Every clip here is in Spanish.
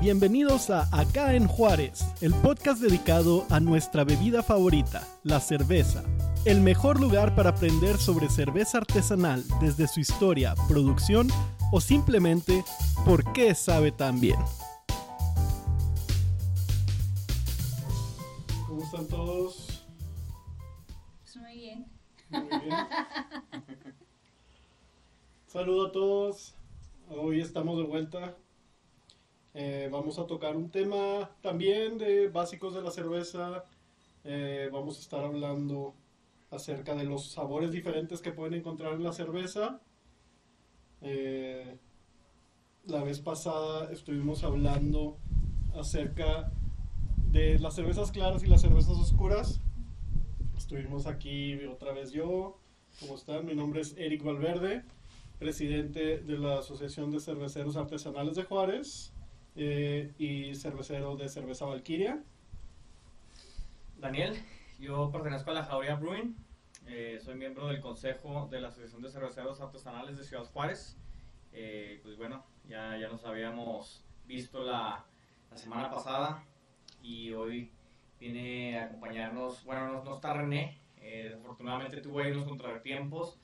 Bienvenidos a Acá en Juárez, el podcast dedicado a nuestra bebida favorita, la cerveza. El mejor lugar para aprender sobre cerveza artesanal desde su historia, producción o simplemente por qué sabe tan bien. ¿Cómo están todos? Pues muy bien. Muy bien. Saludo a todos. Hoy estamos de vuelta. Eh, vamos a tocar un tema también de básicos de la cerveza. Eh, vamos a estar hablando acerca de los sabores diferentes que pueden encontrar en la cerveza. Eh, la vez pasada estuvimos hablando acerca de las cervezas claras y las cervezas oscuras. Estuvimos aquí otra vez yo. ¿Cómo están? Mi nombre es Eric Valverde, presidente de la Asociación de Cerveceros Artesanales de Juárez eh, y cervecero de Cerveza Valquiria. Daniel, yo pertenezco a la Jauría Brewing, eh, soy miembro del consejo de la Asociación de Cerveceros Artesanales de Ciudad Juárez. Eh, pues bueno, ya, ya nos habíamos visto la, la semana pasada y hoy viene a acompañarnos, bueno, no, no está René, eh, desafortunadamente tuvo ahí unos contratiempos,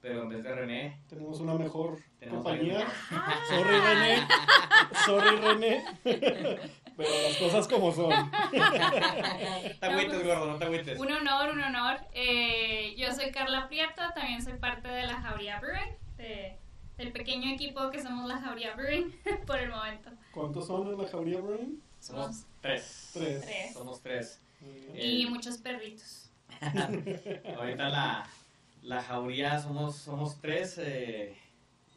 pero en vez de René, Tenemos una mejor Tenemos compañía. ahí Sorry René. Sorry René. Pero las cosas como son. te agüites, gordo, no te agüites. Un honor, un honor. Eh, yo soy Carla Prieto, también soy parte de la Jauría Brewing, de- del pequeño equipo que somos la Jauría Brewing por el momento. ¿Cuántos son en la Jauría Brewing? Somos tres. Tres. Tres. Somos tres. Y Eh, muchos perritos. Ahorita la, la jauría somos, somos tres, eh,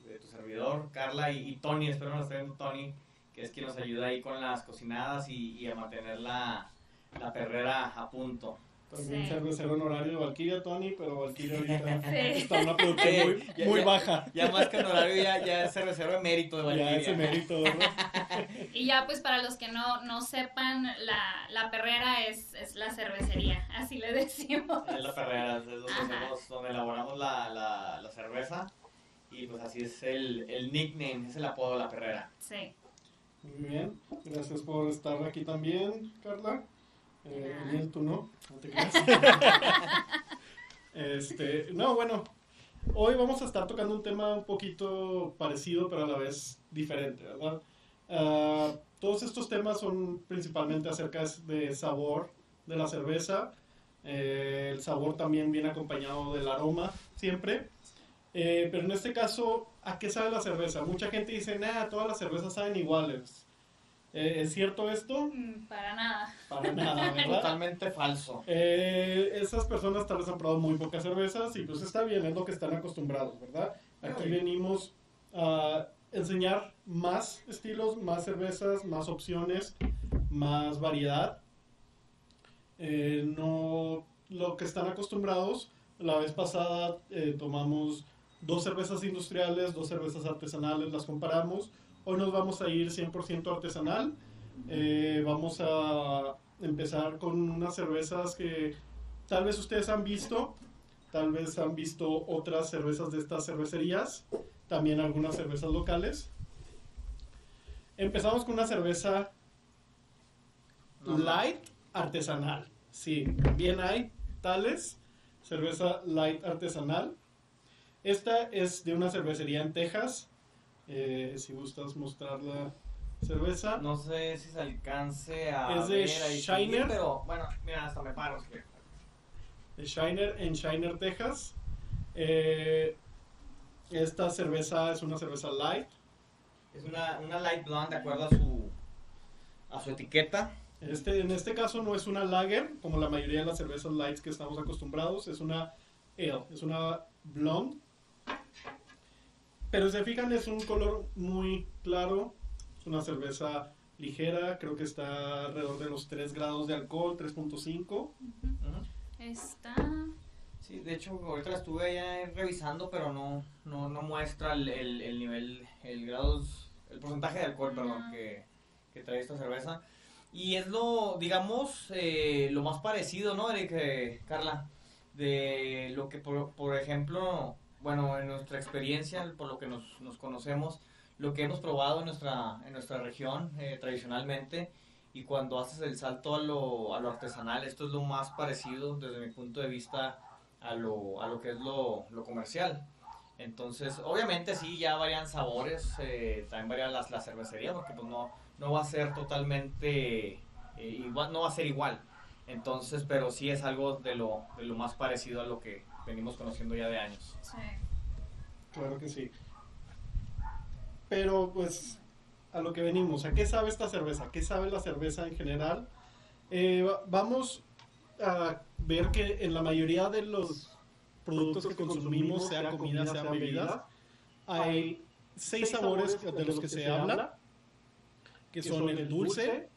de tu servidor, Carla y, Tony, espero nos esté viendo Tony, que es quien nos ayuda ahí con las cocinadas y, y a mantener la, la perrera a punto. También Sí. cervecero honorario de Valkyria, Tony, pero Valkyria ahorita Sí. está en una producción muy, Ya- muy ya- baja. Ya más que honorario, ya, ya es cervecero emérito de Ya Valkyria. ese mérito, ¿verdad? Y ya pues para los que no, no sepan, la, la perrera es, es la cervecería, así le decimos. Es la perrera, es donde, hacemos- donde elaboramos la, la, la cerveza y pues así es el, el nickname, es el apodo de la perrera. Sí. Muy bien. Gracias por estar aquí también, Carla. Eh. Daniel, tú no. No te creas. este, no, bueno. Hoy vamos a estar tocando un tema un poquito parecido, pero a la vez diferente, ¿verdad? Ah, todos estos temas son principalmente acerca de sabor de la cerveza. Eh, el sabor también viene acompañado del aroma, siempre. Eh, pero en este caso, ¿a qué sabe la cerveza? Mucha gente dice, nada, todas las cervezas saben iguales. Eh, ¿Es cierto esto? Mm, Para nada. Para nada, ¿verdad? Totalmente falso. Eh, esas personas tal vez han probado muy pocas cervezas y pues está bien, es lo que están acostumbrados, ¿verdad? Aquí Ay. venimos a enseñar más estilos, más cervezas, más opciones, más variedad. Eh, no lo que están acostumbrados. La vez pasada eh, tomamos dos cervezas industriales, dos cervezas artesanales, las comparamos. Hoy nos vamos a ir 100% artesanal. Eh, vamos a empezar con unas cervezas que tal vez ustedes han visto, tal vez han visto otras cervezas de estas cervecerías, también algunas cervezas locales. Empezamos con una cerveza light artesanal. Sí, bien hay tales, cerveza light artesanal. Esta es de una cervecería en Texas. Eh, si gustas mostrar la cerveza. No sé si se alcance a Es de ver Shiner. pero bueno, mira, hasta me paro. de Shiner en Shiner, Texas. Eh, esta cerveza es una cerveza light. Es una, una light blonde de acuerdo a su, a su etiqueta. Este, en este caso no es una lager, como la mayoría de las cervezas lights que estamos acostumbrados. Es una ale, es una blonde. Pero si se fijan, es un color muy claro. Es una cerveza ligera, creo que está alrededor de los 3 grados de alcohol, 3.5. Ujú. Está. Sí, de hecho, ahorita la estuve ya revisando, pero no, no, no muestra el, el, el nivel, el grados, el porcentaje de alcohol, perdón, Ah. que, que trae esta cerveza. Y es lo, digamos, eh, lo más parecido, ¿no, Eric, eh, Carla? De lo que, por, por ejemplo, bueno, en nuestra experiencia, por lo que nos, nos conocemos, lo que hemos probado en nuestra, en nuestra región eh, tradicionalmente. Y cuando haces el salto a lo, a lo artesanal, esto es lo más parecido desde mi punto de vista a lo, a lo que es lo, lo comercial. Entonces, obviamente sí, ya varían sabores, eh, también varían las, la cervecería, porque pues no, no va a ser totalmente eh, igual, no va a ser igual. Entonces, pero sí es algo de lo, de lo más parecido a lo que venimos conociendo ya de años. Sí. Claro que sí. Pero pues a lo que venimos, ¿a qué sabe esta cerveza? ¿Qué sabe la cerveza en general? Eh, va- vamos a ver que en la mayoría de los productos que consumimos, sea comida, sea bebida, hay seis sabores de los que se habla, que son el dulce,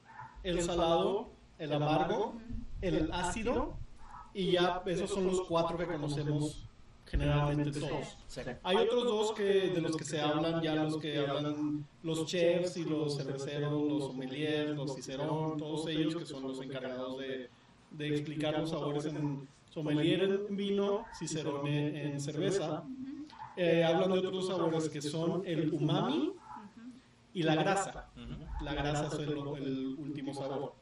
el salado, el amargo, el ácido, y ya esos son los cuatro que conocemos generalmente todos. Hay otros dos que de los que se hablan, ya los que hablan los chefs y los cerveceros, los sommeliers, los cicerón, todos ellos que son los encargados de, de explicar los sabores en sommelier en vino, cicerón en, en cerveza. Eh, hablan de otros sabores que son el umami y la grasa. La grasa es el, el último sabor.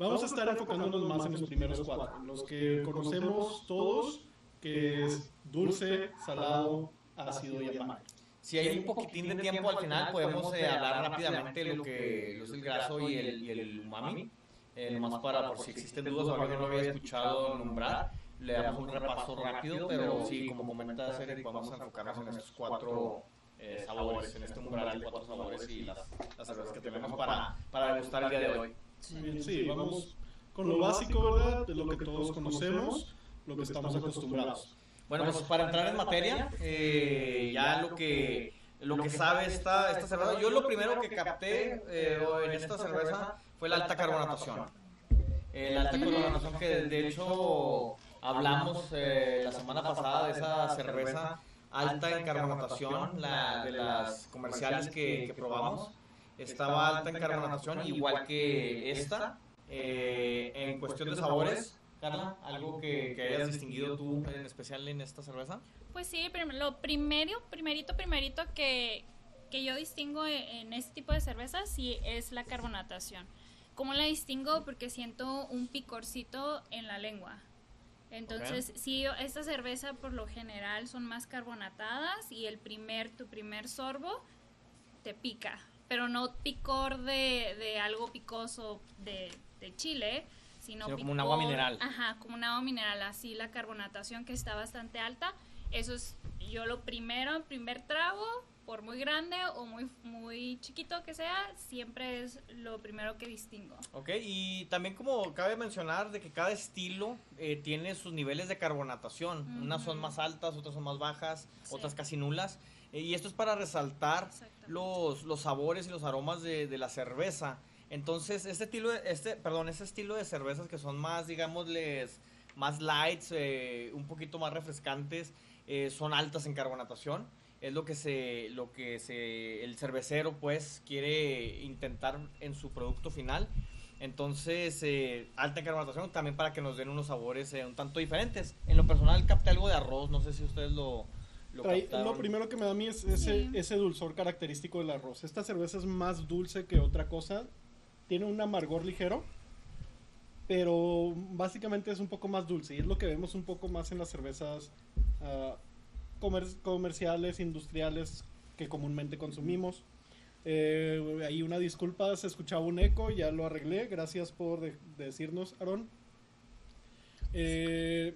Vamos a estar enfocándonos más en los primeros cuatro, los que conocemos todos, que es dulce, salado, ácido y amargo. Si hay un poquitín de tiempo al final, podemos eh, hablar rápidamente de lo que es el graso y el, y el umami. Eh, nomás para, por si existen dudas o alguien no lo había escuchado nombrar, le damos un repaso rápido, pero sí, como comenta Eric, vamos a enfocarnos en estos cuatro eh, sabores, en este umbral de cuatro sabores y las, las cervezas que tenemos para, para degustar el día de hoy. Bien, sí, vamos con lo básico, ¿verdad? De lo que todos conocemos, lo que estamos acostumbrados. Bueno, pues para entrar en materia, eh, ya lo que lo que sabe esta, esta cerveza, yo lo primero que capté eh, en esta cerveza fue la alta carbonatación. Eh, la alta carbonatación que de hecho hablamos eh, la semana pasada de esa cerveza alta en carbonatación, la de las comerciales que, que probamos, estaba alta en carbonatación igual que esta. Eh, en cuestión de sabores, Carla, algo que, que hayas distinguido tú en especial en esta cerveza. Pues sí, lo primero, primerito, primerito que, que yo distingo e- en este tipo de cervezas sí es la carbonatación. ¿Cómo la distingo? Porque siento un picorcito en la lengua. Entonces, sí, esta cerveza por lo general son más carbonatadas y el primer, tu primer sorbo te pica, pero no picor de, de algo picoso de, de chile, sino, Sino como un agua mineral. Ajá, como un agua mineral, así la carbonatación que está bastante alta. Eso es yo lo primero, primer trago, por muy grande o muy, muy chiquito que sea, siempre es lo primero que distingo. Ok, y también como cabe mencionar de que cada estilo eh, tiene sus niveles de carbonatación. Unas son más altas, otras son más bajas, Sí. otras casi nulas. Eh, y esto es para resaltar Exactamente. Los, los sabores y los aromas de, de la cerveza. Entonces, este estilo, de, este, perdón, ese estilo de cervezas que son más, digámosles, más lights, eh, un poquito más refrescantes, eh, son altas en carbonatación. Es lo que se, lo que se, el cervecero pues quiere intentar en su producto final. Entonces, eh, alta en carbonatación también para que nos den unos sabores un tanto diferentes. En lo personal capté algo de arroz, no sé si ustedes lo, lo Trae- lo primero que me da a mí es ese, Sí. ese dulzor característico del arroz. Esta cerveza es más dulce que otra cosa. Tiene un amargor ligero, pero básicamente es un poco más dulce. Y es lo que vemos un poco más en las cervezas ah, comer- comerciales, industriales que comúnmente consumimos. Eh, ahí una disculpa, se escuchaba un eco, ya lo arreglé. Gracias por de- decirnos, Aaron. Eh,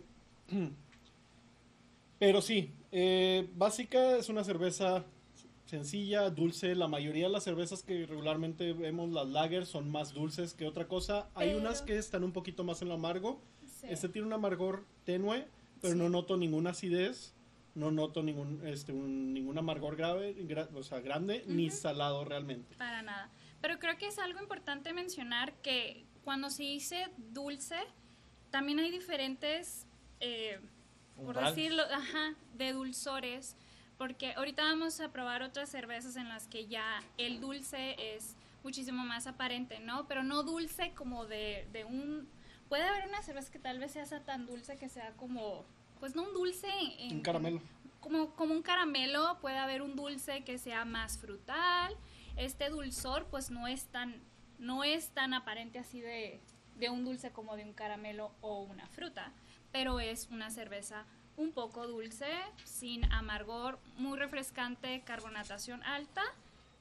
pero sí, eh, básica es una cerveza sencilla, dulce. La mayoría de las cervezas que regularmente vemos, las lagers, son más dulces que otra cosa. Hay unas que están un poquito más en lo amargo. Sí. Este tiene un amargor tenue, pero Sí. no noto ninguna acidez. No noto ningún, este, un- ningún amargor grave, gra- o sea, grande, ni salado realmente. Para nada. Pero creo que es algo importante mencionar que cuando se dice dulce, también hay diferentes, eh, por decirlo, ajá, de dulzores. Porque ahorita vamos a probar otras cervezas en las que ya el dulce es muchísimo más aparente, ¿no? Pero no dulce como de, de un... Puede haber una cerveza que tal vez sea tan dulce que sea como... Pues no un dulce en... Un caramelo. como, como un caramelo, puede haber un dulce que sea más frutal. Este dulzor, pues no es tan, no es tan aparente así de, de un dulce como de un caramelo o una fruta, pero es una cerveza un poco dulce, sin amargor, muy refrescante, carbonatación alta,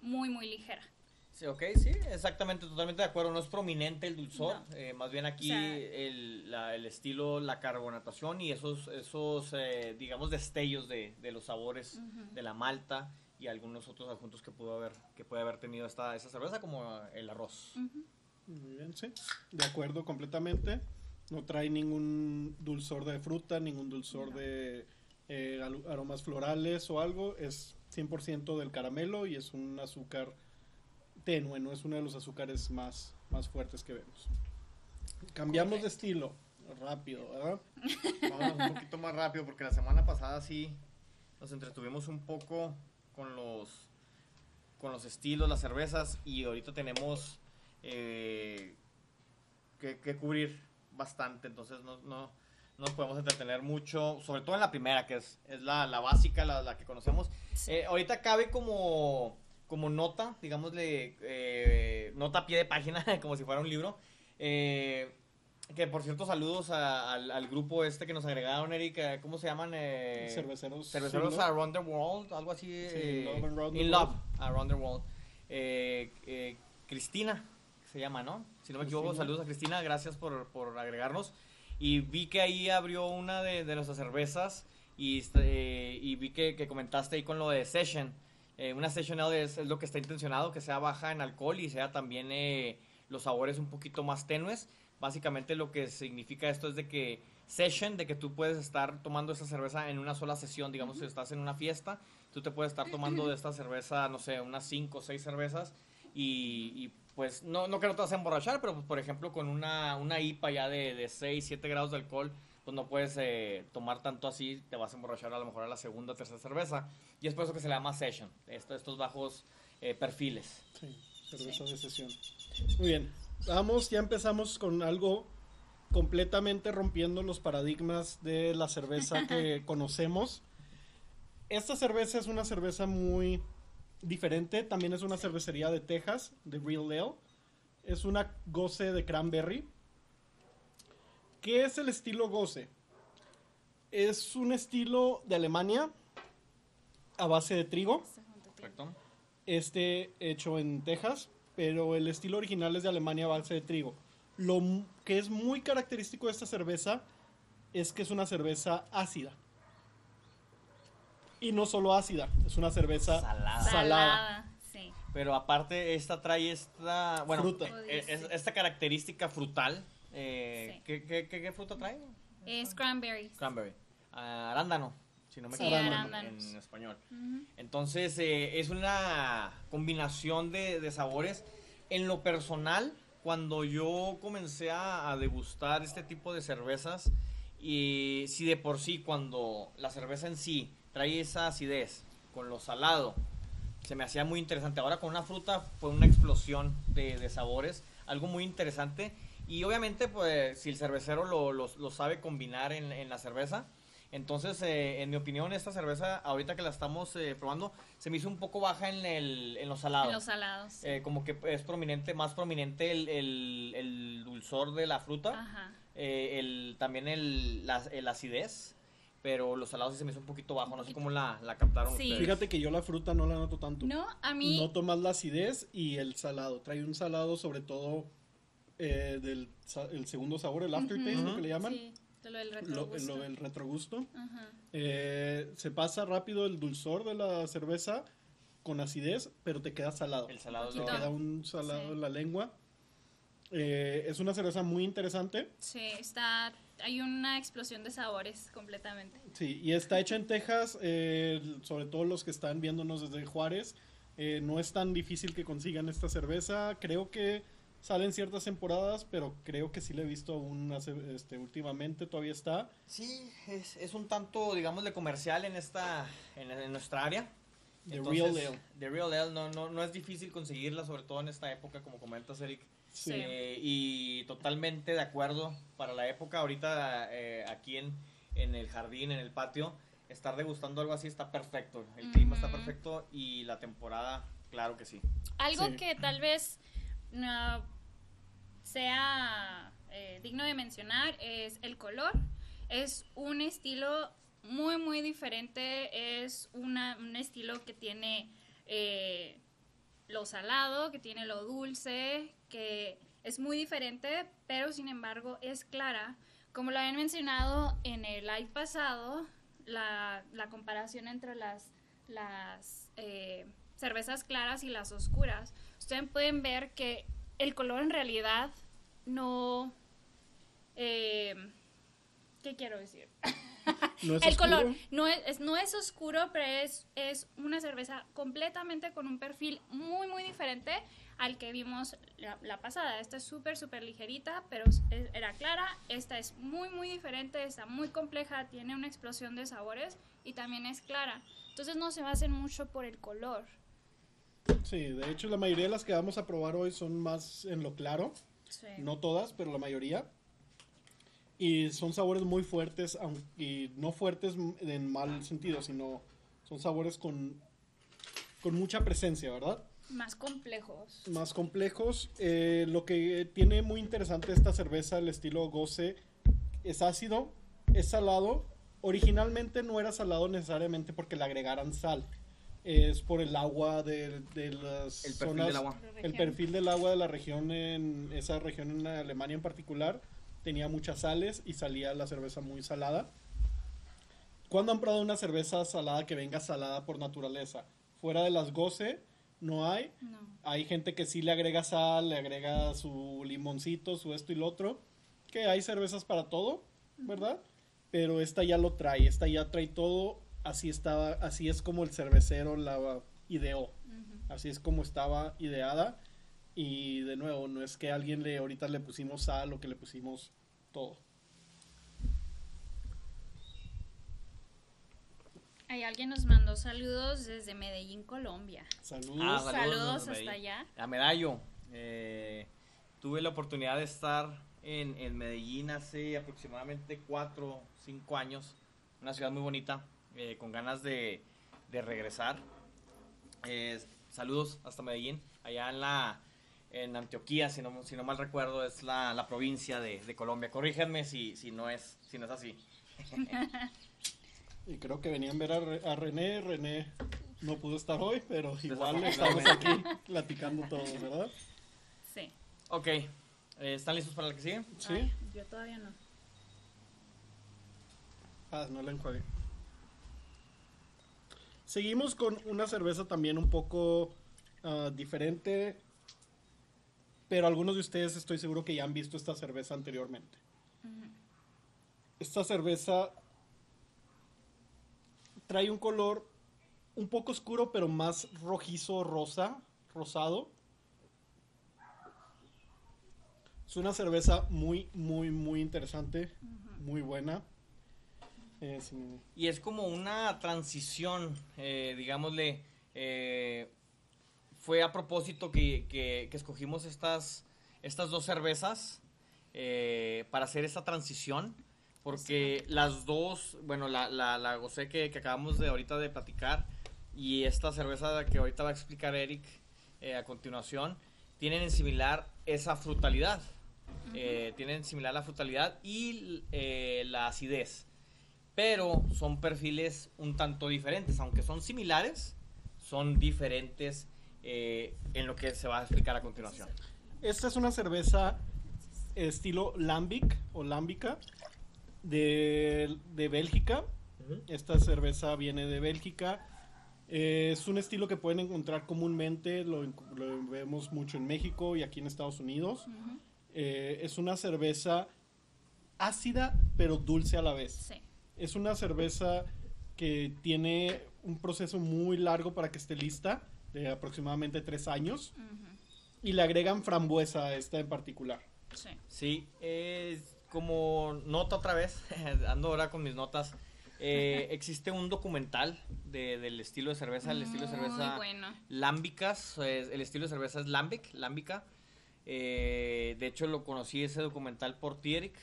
muy, muy ligera. Sí, ok, sí, exactamente, totalmente de acuerdo. No es prominente el dulzor, No. eh, más bien aquí O sea- el, la- el estilo, la carbonatación y esos, esos eh, digamos, destellos de, de los sabores Ujú. de la malta y algunos otros adjuntos que pudo haber, que puede haber tenido esta, esta cerveza, como el arroz. Ujú. Muy bien, sí. De acuerdo completamente. No trae ningún dulzor de fruta, ningún dulzor No. de eh, aromas florales o algo. Es 100% del caramelo y es un azúcar tenue, no es uno de los azúcares más, más fuertes que vemos. Cambiamos de estilo. Rápido, ¿verdad? Vámonos un poquito más rápido porque la semana pasada sí nos entretuvimos un poco con los con los estilos, las cervezas y ahorita tenemos eh, que, que cubrir bastante, entonces no, no, no nos podemos entretener mucho, sobre todo en la primera, que es, es la, la básica, la, la que conocemos. Eh, ahorita cabe como, como nota, digámosle, eh, nota a pie de página, como si fuera un libro. eh, que por cierto, saludos a- al, al grupo este que nos agregaron, Eric. eh, ¿Cómo se llaman? Eh, Cerveceros. Cerveceros sí. Around the World, algo así. eh, Love and Round the In World. Love, Around the World. Eh, eh, Cristina, se llama, ¿no? Si no me equivoco, Cristina. saludos a Cristina, gracias por, por agregarnos. Y vi que ahí abrió una de, de nuestras cervezas y, este, y vi que, que comentaste ahí con lo de Session. Eh, una Session es, es lo que está intencionado, que sea baja en alcohol y sea también eh, los sabores un poquito más tenues. Básicamente lo que significa esto es de que session, de que tú puedes estar tomando esa cerveza en una sola sesión, digamos, si estás en una fiesta, tú te puedes estar tomando de esta cerveza, no sé, unas 5 o 6 cervezas y, y, pues no, no que no te vas a emborrachar, pero pues, por ejemplo con una, una IPA ya de, de 6, 7 grados de alcohol, pues no puedes eh, tomar tanto así, te vas a emborrachar a lo mejor a la segunda o tercera cerveza. Y es por eso que se le llama session, esto- estos bajos eh, perfiles. Sí, cerveza de sesión. Muy bien, vamos, ya empezamos con algo completamente rompiendo los paradigmas de la cerveza que conocemos. Esta cerveza es una cerveza muy diferente, también es una cervecería de Texas, de Real Ale. Es una goce de cranberry. ¿Qué es el estilo goce? Es un estilo de Alemania a base de trigo ¿Correcto? este hecho en Texas, pero el estilo original es de Alemania a base de trigo. Lo que es muy característico de esta cerveza es que es una cerveza ácida. Y no solo ácida, es una cerveza Salada. salada. sí. Pero aparte, esta trae esta. Bueno, Fruta. eh, es- esta característica frutal. eh, Sí. ¿qué, qué, qué- qué fruta trae? Es cranberries. Cranberry. Ah, arándano, si no me Sí, equivoco en- español. Entonces, eh, es una combinación de, de sabores. En lo personal, cuando yo comencé a, a degustar este tipo de cervezas, y si de por sí, cuando la cerveza en sí trae esa acidez con lo salado, se me hacía muy interesante. Ahora con una fruta fue una explosión de, de sabores, algo muy interesante. Y obviamente, pues, si el cervecero lo, lo- lo sabe combinar en, en la cerveza, entonces, eh, en mi opinión, esta cerveza, ahorita que la estamos eh, probando, se me hizo un poco baja en, el, en los salados. En los salados. Eh, como que es prominente, más prominente el, el- el dulzor de la fruta, Ajá. el, también el, la, el acidez, pero los salados sí se me hizo un poquito bajo, no sé cómo la, la captaron Sí. ustedes. Fíjate que yo la fruta no la noto tanto. No, a mí. Noto más la acidez y el salado. Trae un salado sobre todo eh, del el segundo sabor, el aftertaste, Ujú. lo que le llaman. Sí, lo del retrogusto. lo del retrogusto. Eh, se pasa rápido el dulzor de la cerveza con acidez, pero te queda salado. El salado es Te queda un salado Sí. en la lengua. Eh, es una cerveza muy interesante. Sí, está. Hay una explosión de sabores completamente. Sí, y está hecha en Texas, eh, sobre todo los que están viéndonos desde Juárez. Eh, no es tan difícil que consigan esta cerveza. Creo que salen ciertas temporadas, pero creo que sí la he visto aún hace- este, últimamente. Todavía está. Sí, es, es un tanto, digamos, de comercial en esta, en, en nuestra área. The Entonces, Real Ale. The Real Ale, no, no, no es difícil conseguirla, sobre todo en esta época, como comentas, Eric. Sí. Eh, y totalmente de acuerdo para la época. Ahorita eh, aquí en, en el jardín, en el patio, estar degustando algo así está perfecto. El clima está perfecto y la temporada, claro que sí. Algo Sí. que tal vez no sea eh, digno de mencionar es el color. Es un estilo muy, muy diferente. Es una- un estilo que tiene eh, lo salado, que tiene lo dulce, que es muy diferente, pero sin embargo es clara. Como lo habían mencionado en el live pasado, la, la comparación entre las, las eh, cervezas claras y las oscuras, ustedes pueden ver que el color en realidad no... eh, ¿Qué quiero decir? ¿No es el oscuro? color no es- no es oscuro, pero es, es una cerveza completamente con un perfil muy, muy diferente al que vimos la, la pasada. Esta es súper, súper ligerita, pero era clara. Esta es muy, muy diferente, está muy compleja, tiene una explosión de sabores y también es clara. Entonces no se basen mucho por el color. Sí, de hecho la mayoría de las que vamos a probar hoy son más en lo claro. Sí. No todas, pero la mayoría. Y son sabores muy fuertes, y no fuertes en mal sentido, sino son sabores con, con mucha presencia, ¿verdad? Más complejos. Más complejos. Eh, lo que tiene muy interesante esta cerveza, el estilo Goce, es ácido, es salado. Originalmente no era salado necesariamente porque le agregaran sal. Es por el agua de, de las El perfil zonas del agua. el perfil del agua de la región en esa región en Alemania en particular tenía muchas sales y salía la cerveza muy salada. ¿Cuándo han probado una cerveza salada que venga salada por naturaleza? Fuera de las goce no hay. No. Hay gente que sí le agrega sal, le agrega su limoncito, su esto y lo otro. Que hay cervezas para todo, ¿verdad? Pero esta ya lo trae, esta ya trae todo. Así estaba, así es como el cervecero la ideó. Así es como estaba ideada. Y de nuevo, no es que alguien le ahorita le pusimos sal o que le pusimos todo. Ahí alguien nos mandó saludos desde Medellín, Colombia. Saludos. Ah, Saludos, saludos, hasta allá. A Medallo. eh, tuve la oportunidad de estar en, en Medellín hace aproximadamente 4 o 5 años. Una ciudad muy bonita, eh, con ganas de, de regresar. Eh, saludos hasta Medellín. Allá en la en Antioquía, si no, si no mal recuerdo, es la, la provincia de, de Colombia. Corríjanme si, si, no es, si no es así. Y creo que venían a ver a, Re- a René. René no pudo estar hoy, pero igual estamos aquí platicando todos, ¿verdad? Sí. Ok, eh, ¿están listos para la que sigue? Sí. Ay, yo todavía no. Ah, no la enjuagué. Seguimos con una cerveza también un poco ah, diferente, pero algunos de ustedes estoy seguro que ya han visto esta cerveza anteriormente. Esta cerveza trae un color un poco oscuro, pero más rojizo, rosa, rosado. Es una cerveza muy, muy, muy interesante, muy buena. Eh, Y es como una transición, eh, digámosle. eh, fue a propósito que, que- que escogimos estas, estas dos cervezas eh, para hacer esta transición. Porque las dos, bueno, la, la, la gocé que, que acabamos de ahorita de platicar y esta cerveza que ahorita va a explicar Eric eh, a continuación, tienen en similar esa frutalidad. Eh, tienen similar la frutalidad y eh, la acidez. Pero son perfiles un tanto diferentes, aunque son similares, son diferentes eh, en lo que se va a explicar a continuación. Esta es una cerveza estilo lambic o lámbica de, de Bélgica. Esta cerveza viene de Bélgica. Eh, es un estilo que pueden encontrar comúnmente, lo, lo vemos mucho en México y aquí en Estados Unidos. Eh, es una cerveza ácida pero dulce a la vez. Sí. Es una cerveza que tiene un proceso muy largo para que esté lista, de aproximadamente tres años, y le agregan frambuesa a esta en particular. Sí. Sí, es como nota otra vez, ando ahora con mis notas. eh, existe un documental de- del estilo de cerveza, el estilo de cerveza bueno. lámbicas, el estilo de cerveza es lambic, lámbica. Eh, de hecho lo conocí ese documental por ti, Eric,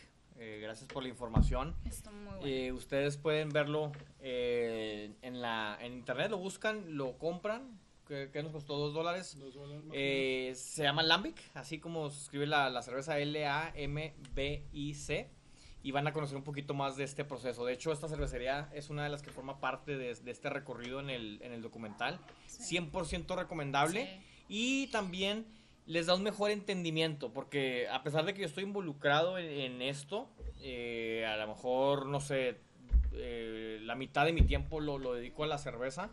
Eh, gracias por la información. Está muy bueno. Ustedes pueden verlo en, la, en internet, lo buscan, lo compran. Que que nos costó? ¿Dos dólares? Eh, se llama Lambic, así como se escribe la, la cerveza L-A-M-B-I-C. Y van a conocer un poquito más de este proceso. De hecho, esta cervecería es una de las que forma parte de, de este recorrido en el, en el documental. Sí. 100% recomendable. Sí. Y también les da un mejor entendimiento, porque a pesar de que yo estoy involucrado en, en esto, eh, a lo mejor, no sé, eh, la mitad de mi tiempo lo, lo dedico a la cerveza.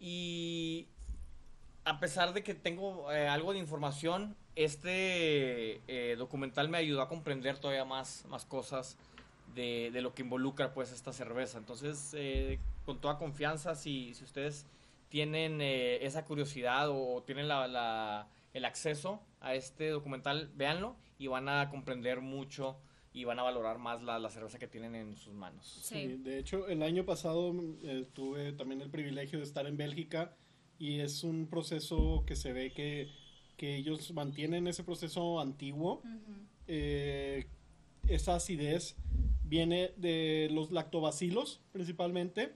Y a pesar de que tengo eh, algo de información, este eh, documental me ayudó a comprender todavía más, más cosas de, lo que involucra pues esta cerveza. Entonces, eh, con toda confianza, si, si ustedes tienen eh, esa curiosidad o tienen la, la- el acceso a este documental, véanlo y van a comprender mucho y van a valorar más la, la cerveza que tienen en sus manos. Sí, Sí. de hecho, el año pasado eh, tuve también el privilegio de estar en Bélgica y es un proceso que se ve que, que ellos mantienen ese proceso antiguo. Ujú. Eh, esa acidez viene de los lactobacilos principalmente,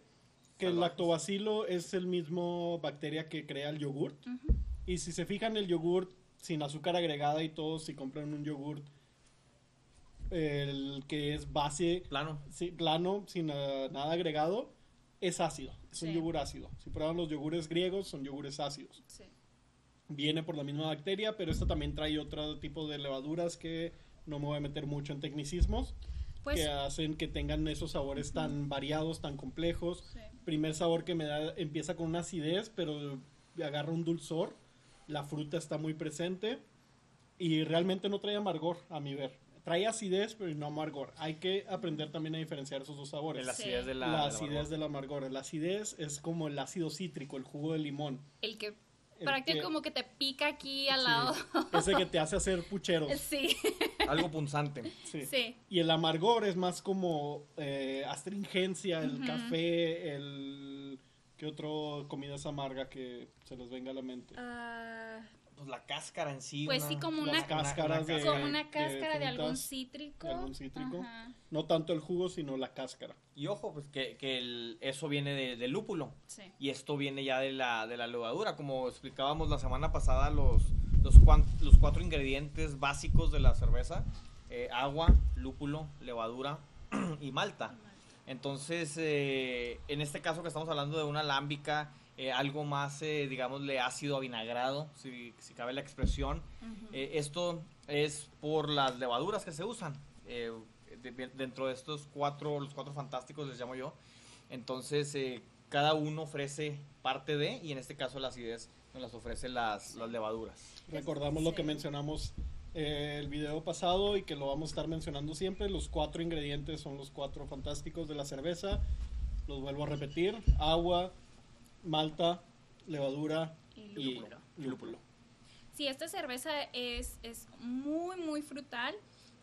que el lactobacilo es el mismo bacteria que crea el yogurt. Y si se fijan, el yogurt sin azúcar agregada y todo, si compran un yogurt, el que es base Plano. sí, plano, sin ah, nada agregado, es ácido. Es un yogur ácido. Si prueban los yogures griegos, son yogures ácidos. Sí. Viene por la misma bacteria, pero esta también trae otro tipo de levaduras que no me voy a meter mucho en tecnicismos, Pues, que hacen que tengan esos sabores tan variados, tan complejos. sí. Primer sabor que me da empieza con una acidez, pero agarra un dulzor. La fruta está muy presente y realmente no trae amargor, a mi ver. Trae acidez, pero no amargor. Hay que aprender también a diferenciar esos dos sabores. El Sí. acidez de la, La, de la acidez amargor. del amargor. La acidez es como el ácido cítrico, el jugo de limón. el que El prácticamente que- como que te pica aquí al sí, lado. ese que te hace hacer pucheros. Sí, Algo punzante. Sí. sí. Y el amargor es más como eh, astringencia, el café, el... ¿Qué otro comida es amarga que se les venga a la mente? Ah, Pues la cáscara en sí. Pues sí, como Las una- cáscaras de- como una cáscara de, algún cítrico. de algún cítrico. Ajá, No tanto el jugo, sino la cáscara. Y ojo, pues que, que el- eso viene de, del lúpulo. sí. Y esto viene ya de la, de la levadura. Como explicábamos la semana pasada, los, los, cuan- los cuatro ingredientes básicos de la cerveza. eh, agua, lúpulo, levadura y malta. Entonces, eh, en este caso que estamos hablando de una alámbica, eh, algo más, eh, digámosle, ácido avinagrado, si, si cabe la expresión. Eh, esto es por las levaduras que se usan eh, de- de- dentro de estos cuatro, los cuatro fantásticos les llamo yo. Entonces, eh, cada uno ofrece parte de, y en este caso la acidez nos las ofrece las, las levaduras. Recordamos lo que mencionamos eh, el video pasado y que lo vamos a estar mencionando siempre. Los cuatro ingredientes son los cuatro fantásticos de la cerveza. Los vuelvo a repetir. Agua, malta, levadura Y y lúpulo. lúpulo. Sí, esta cerveza es, es muy, muy frutal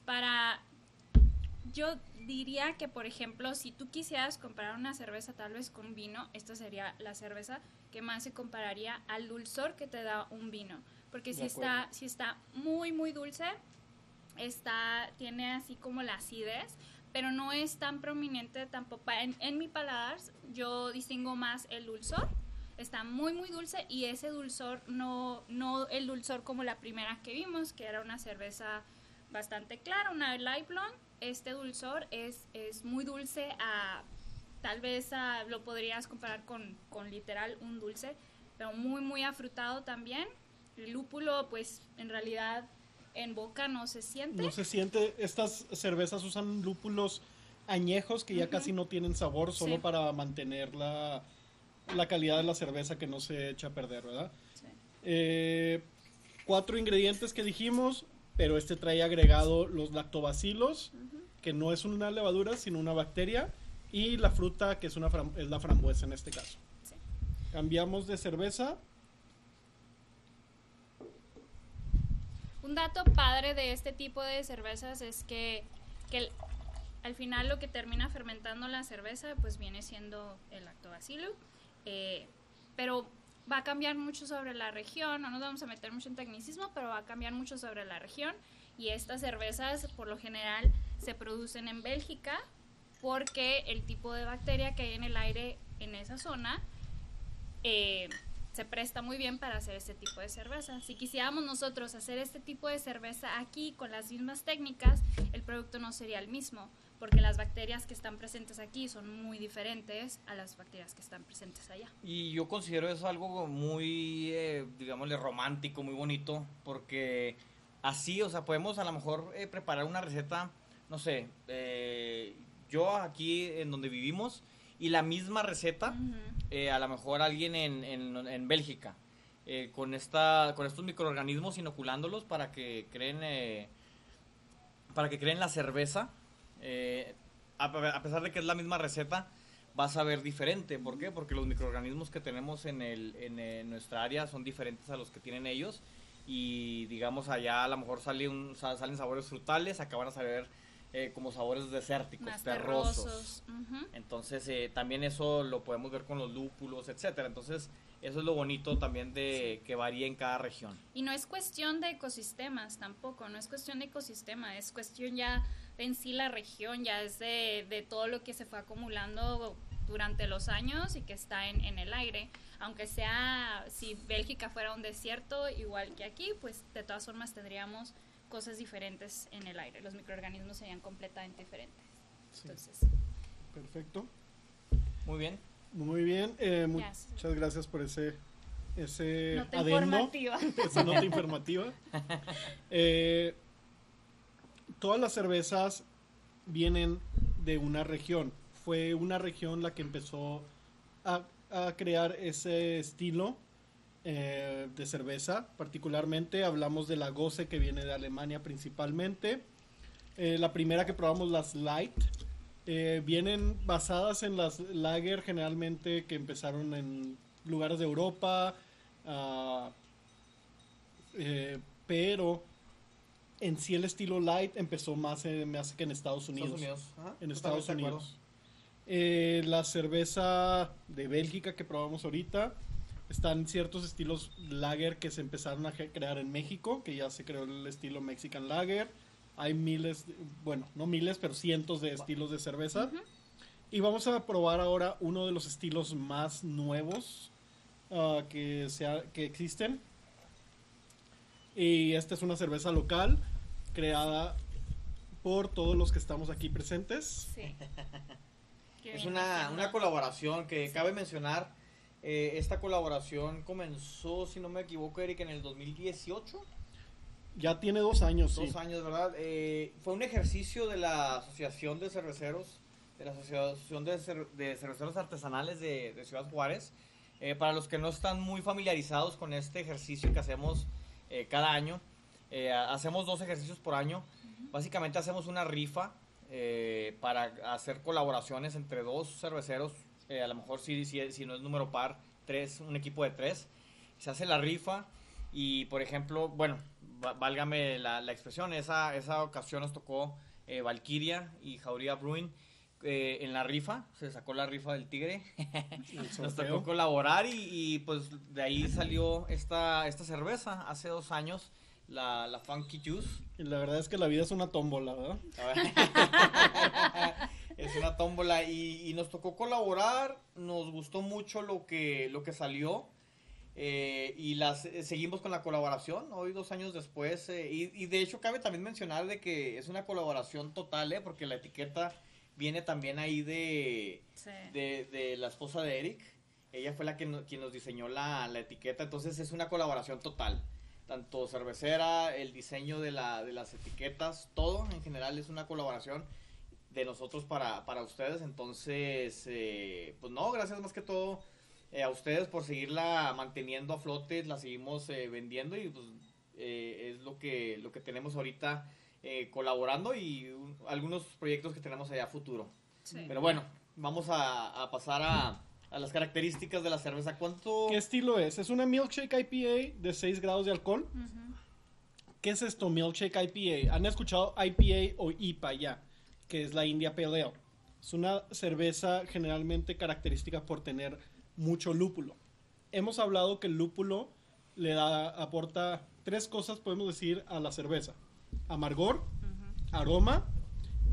para... Yo diría que, por ejemplo, si tú quisieras comprar una cerveza tal vez con vino, esta sería la cerveza que más se compararía al dulzor que te da un vino. Porque si está, si está muy, muy dulce, está, tiene así como la acidez, pero no es tan prominente tampoco. En, en mi paladar yo distingo más el dulzor. Está muy, muy dulce y ese dulzor no, no el dulzor como la primera que vimos, que era una cerveza bastante clara, una light blonde. Este dulzor es, es muy dulce a, tal vez a- lo podrías comparar con, con literal un dulce, pero muy, muy afrutado también. El lúpulo, pues en realidad en boca no se siente. No se siente, estas cervezas usan lúpulos añejos que ya casi no tienen sabor, solo Sí. para mantener la, la calidad de la cerveza que no se echa a perder, ¿verdad? Sí. Eh, cuatro ingredientes que dijimos, pero este trae agregado los lactobacilos, que no es una levadura, sino una bacteria, y la fruta, que es, una fram- es la frambuesa en este caso. Sí. Cambiamos de cerveza. Un dato padre de este tipo de cervezas es que, que al final lo que termina fermentando la cerveza pues viene siendo el lactobacillus, eh, pero va a cambiar mucho sobre la región, no nos vamos a meter mucho en tecnicismo, pero va a cambiar mucho sobre la región y estas cervezas por lo general se producen en Bélgica porque el tipo de bacteria que hay en el aire en esa zona eh, se presta muy bien para hacer este tipo de cerveza. Si quisiéramos nosotros hacer este tipo de cerveza aquí con las mismas técnicas, el producto no sería el mismo, porque las bacterias que están presentes aquí son muy diferentes a las bacterias que están presentes allá. Y yo considero eso algo muy, eh, digámosle, romántico, muy bonito, porque así, o sea, podemos a lo mejor eh, preparar una receta, no sé, eh, yo aquí en donde vivimos, y la misma receta, eh, a lo mejor alguien en, en, Bélgica, eh, con, esta, con estos microorganismos inoculándolos para que creen, eh, para que creen la cerveza, a, pesar de que es la misma receta, va a saber diferente. ¿Por qué? Porque los microorganismos que tenemos en, el, en, nuestra área son diferentes a los que tienen ellos. Y digamos, allá a lo mejor sale un, salen sabores frutales, acá van a saber eh, como sabores desérticos, terrosos. Entonces, eh, también eso lo podemos ver con los lúpulos, etcétera. Entonces, eso es lo bonito también de que varía en cada región. Y no es cuestión de ecosistemas tampoco, no es cuestión de ecosistema, es cuestión ya de en sí la región, ya es de, de todo lo que se fue acumulando durante los años y que está en, en el aire. Aunque sea, si Bélgica fuera un desierto, igual que aquí, pues de todas formas tendríamos cosas diferentes en el aire. Los microorganismos serían completamente diferentes. Entonces. Perfecto. Muy bien. Muy bien. Eh, muchas gracias por ese ese nota informativa. esa nota informativa. Eh, todas las cervezas vienen de una región. Fue una región la que empezó a, a crear ese estilo eh, de cerveza. Particularmente hablamos de la Goce que viene de Alemania principalmente. Eh, la primera que probamos, las Light, eh, vienen basadas en las Lager generalmente que empezaron en lugares de Europa, ah, pero en sí el estilo light empezó más, hace que en Estados Unidos. En Estados Unidos. la cerveza de Bélgica que probamos ahorita están ciertos estilos lager que se empezaron a crear en México, que ya se creó el estilo Mexican Lager. Hay miles, bueno, no miles, pero cientos de estilos de cerveza. Y vamos a probar ahora uno de los estilos más nuevos ah, que, sea, que existen. Y esta es una cerveza local creada por todos los que estamos aquí presentes. Sí. es una, una colaboración que cabe mencionar eh, esta colaboración comenzó, si no me equivoco, Eric, en el 2018. Ya tiene dos años, Dos años, ¿verdad? Eh, fue un ejercicio de la Asociación de Cerveceros, de la Asociación de, Cerveceros Artesanales de, Ciudad Juárez. Eh, para los que no están muy familiarizados con este ejercicio que hacemos cada año, hacemos dos ejercicios por año. Básicamente hacemos una rifa para hacer colaboraciones entre dos cerveceros eh, a lo mejor si, si, no es número par, tres, un equipo de tres, se hace la rifa y, por ejemplo, bueno, válgame la, expresión, esa, esa ocasión nos tocó eh, Valkyria y Jauría Bruin eh, en la rifa, se sacó la rifa del tigre, nos tocó colaborar y, pues de ahí salió esta, esta cerveza hace dos años, la, la Funky Juice. Y la verdad es que la vida es una tómbola, ¿verdad? es una tómbola y, nos tocó colaborar, nos gustó mucho lo que, lo que salió eh, y las eh, seguimos con la colaboración hoy dos años después eh, y, de hecho cabe también mencionar de que es una colaboración total, porque la etiqueta viene también ahí de, de, la esposa de Eric, ella fue la que quien nos diseñó la, la etiqueta, entonces es una colaboración total. Tanto cervecera, el diseño de, la, de las etiquetas, todo en general es una colaboración de nosotros para, para ustedes. Entonces, eh, pues no, gracias más que todo eh, a ustedes por seguirla manteniendo a flote, la seguimos eh, vendiendo y pues es lo que, lo que tenemos ahorita colaborando y algunos proyectos que tenemos allá a futuro. Pero bueno, vamos a, pasar a, a, las características de la cerveza. ¿Cuánto? ¿Qué estilo es? Es una milkshake IPA de 6 grados de alcohol. ¿Qué es esto, milkshake IPA? ¿Han escuchado IPA o IPA ya? Que es la India Pale Ale. Es una cerveza generalmente característica por tener mucho lúpulo. Hemos hablado que el lúpulo le da, aporta tres cosas, podemos decir, a la cerveza. Amargor, aroma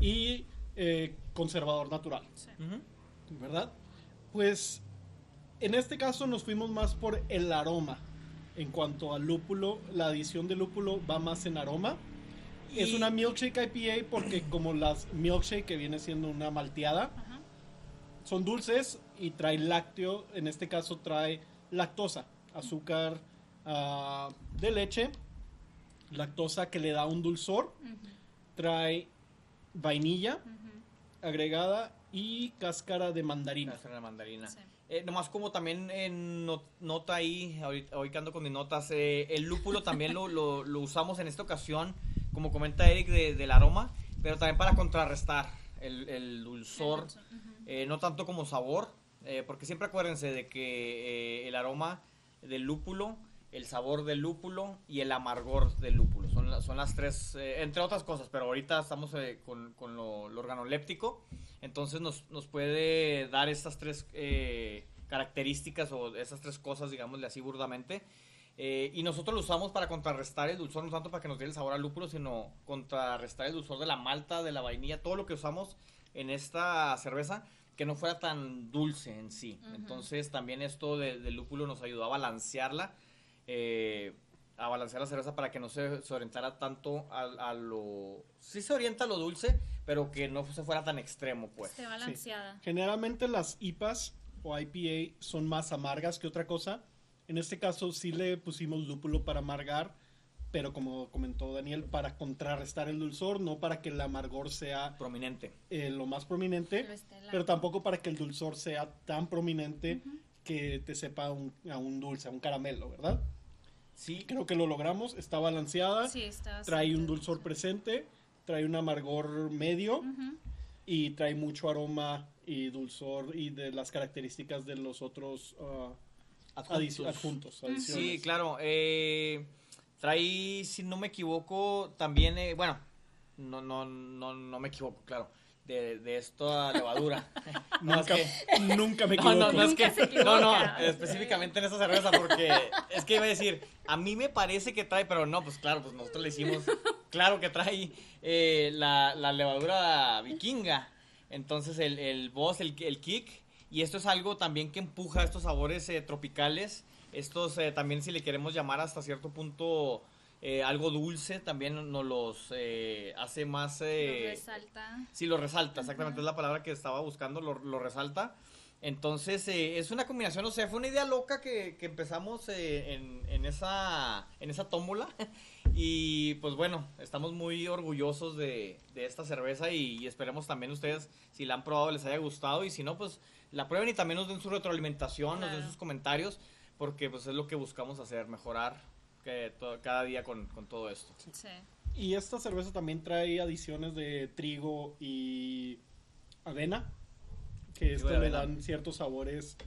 y eh, conservador natural, Sí. ¿verdad? Pues en este caso nos fuimos más por el aroma. En cuanto al lúpulo, la adición de lúpulo va más en aroma. Es una milkshake IPA porque como las milkshake que viene siendo una malteada, Ajá. son dulces y trae lácteo, en este caso trae lactosa, azúcar ah, de leche, lactosa que le da un dulzor, trae vainilla agregada y cáscara de mandarina. Era la mandarina. Sí. Eh, nomás como también en no- nota ahí, ahorita, hoy que ando con mis notas, eh, el lúpulo también lo, lo- lo usamos en esta ocasión, como comenta Eric, de- del aroma, pero también para contrarrestar el, el dulzor, Ujú. eh, no tanto como sabor, eh, porque siempre acuérdense de que eh, el aroma del lúpulo, el sabor del lúpulo y el amargor del lúpulo, son, la- son las tres, eh, entre otras cosas, pero ahorita estamos eh, con, con lo, lo organoléptico, entonces nos, nos puede dar estas tres eh, características o esas tres cosas, digámosle así burdamente. Eh, y nosotros lo usamos para contrarrestar el dulzor, no tanto para que nos dé el sabor al lúpulo, sino contrarrestar el dulzor de la malta, de la vainilla, todo lo que usamos en esta cerveza, que no fuera tan dulce en sí. Ujú. Entonces también esto de- del lúpulo nos ayudó a balancearla, eh, a balancear la cerveza para que no se, se orientara tanto a, a lo... Sí se orienta a lo dulce, pero que no se fuera tan extremo, pues. Esté balanceada. Generalmente las IPAs o IPA son más amargas que otra cosa. En este caso sí le pusimos lúpulo para amargar, pero como comentó Daniel, para contrarrestar el dulzor, no para que el amargor sea Prominente. eh, lo más prominente, Pero tampoco para que el dulzor sea tan prominente que te sepa a un, a un dulce, a un caramelo, ¿verdad? Sí, Creo que lo logramos, está balanceada, Sí, está trae un dulzor presente, trae un amargor medio Ujú. y trae mucho aroma y dulzor y de las características de los otros ah, adjuntos. adiciones. Sí, claro. eh, trae, si no me equivoco, también, eh, bueno, no, no, no, no me equivoco, claro, de, de esta levadura. No, es Nunca, que- nunca me no, equivoco. no, no es que, no, no, específicamente en esta cerveza, porque es que iba a decir, a mí me parece que trae, pero no, pues claro, pues nosotros le hicimos, claro que trae eh, la, la levadura vikinga, entonces el, el boss, el, el kick, y esto es algo también que empuja estos sabores eh, tropicales, estos eh, también si le queremos llamar hasta cierto punto eh, algo dulce, también nos los eh, hace más... Lo eh, resalta. Sí, lo resalta, exactamente, es la palabra que estaba buscando, lo, lo resalta. Entonces, eh, es una combinación, o sea, fue una idea loca que, que empezamos eh, en, en esa, en esa tómbola. Y pues bueno, estamos muy orgullosos de, de esta cerveza y, y esperemos también ustedes, si la han probado, les haya gustado. Y si no, pues la prueben y también nos den su retroalimentación, nos den sus comentarios, porque pues es lo que buscamos hacer, mejorar que cada día con, con todo esto. Sí. Y esta cerveza también trae adiciones de trigo y avena, que esto le dan ciertos sabores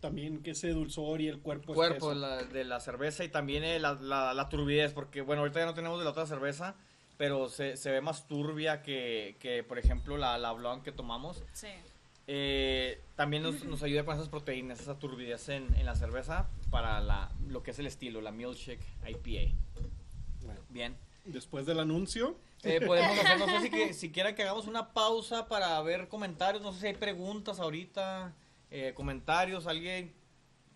también, que ese dulzor y el cuerpo cuerpo la, de la cerveza y también eh, la, la, la turbidez, porque bueno, ahorita ya no tenemos de la otra cerveza, pero se, se ve más turbia que, que, por ejemplo, la, la Blanc que tomamos. Sí. Eh, también nos, nos ayuda con esas proteínas, esa turbidez en, en la cerveza para la, lo que es el estilo, la Milkshake IPA. Bueno, Bien. después del anuncio, Eh, podemos hacer, no sé si, que, si quiera que hagamos una pausa para ver comentarios, no sé si hay preguntas ahorita, eh, comentarios, alguien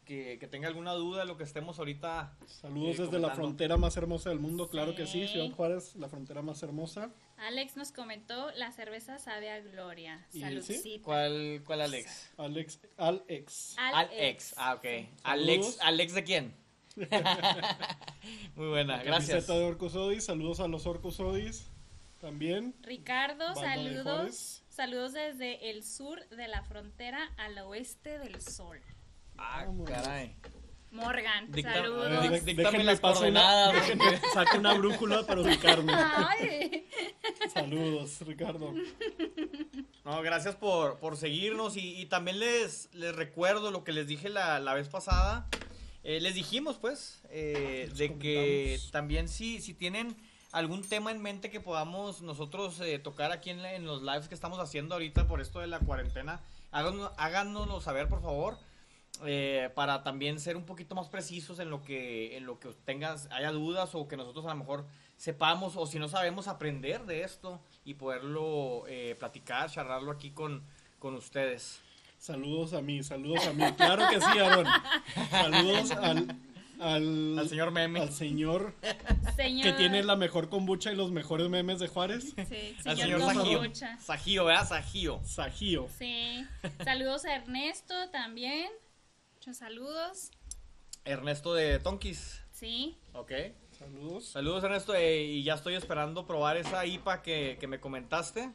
que, que tenga alguna duda de lo que estemos ahorita. saludos eh, desde la frontera más hermosa del mundo, claro que sí, Sí. Ciudad Juárez, la frontera más hermosa. Alex nos comentó, la cerveza sabe a gloria. ¿Y Saludcita. ¿Cuál, cuál Alex? Alex, Alex. Alex. Ah, ok. Alex. ¿Alex de quién? Muy buena, La gracias. camiseta de Orcos Odis, saludos a los Orcos Odis también. Ricardo, de saludos. Saludos desde el sur de la frontera al oeste del sol. Ah, caray. Morgan, Dicta- saludos. Dé- díctame déjenme las coordenadas. déjenme saco una brújula para ubicarme. Ay. Saludos, Ricardo. No, gracias por, por seguirnos y, y también les, les recuerdo lo que les dije la, la vez pasada. Eh, les dijimos, pues, eh, Les de que también si, si tienen algún tema en mente que podamos nosotros eh, tocar aquí en, en los lives que estamos haciendo ahorita por esto de la cuarentena, háganos- háganoslo saber, por favor. eh, para también ser un poquito más precisos en lo que en lo que tengas haya dudas o que nosotros a lo mejor sepamos o si no sabemos aprender de esto y poderlo eh, platicar, charlarlo aquí con, con ustedes. Saludos a mí, saludos a mí. Claro que sí, Aaron. Saludos al, al, Al señor Meme. al señor Señor. que tiene la mejor kombucha y los mejores memes de Juárez, Sí, Al señor señor Sajío. Kombucha. Sajío, ¿verdad? Sajío. Sajío. Sí. Saludos a Ernesto también. Muchos saludos. Ernesto de Tonkis. Sí. Ok. Saludos. Saludos Ernesto eh, y ya estoy esperando probar esa IPA que, que me comentaste.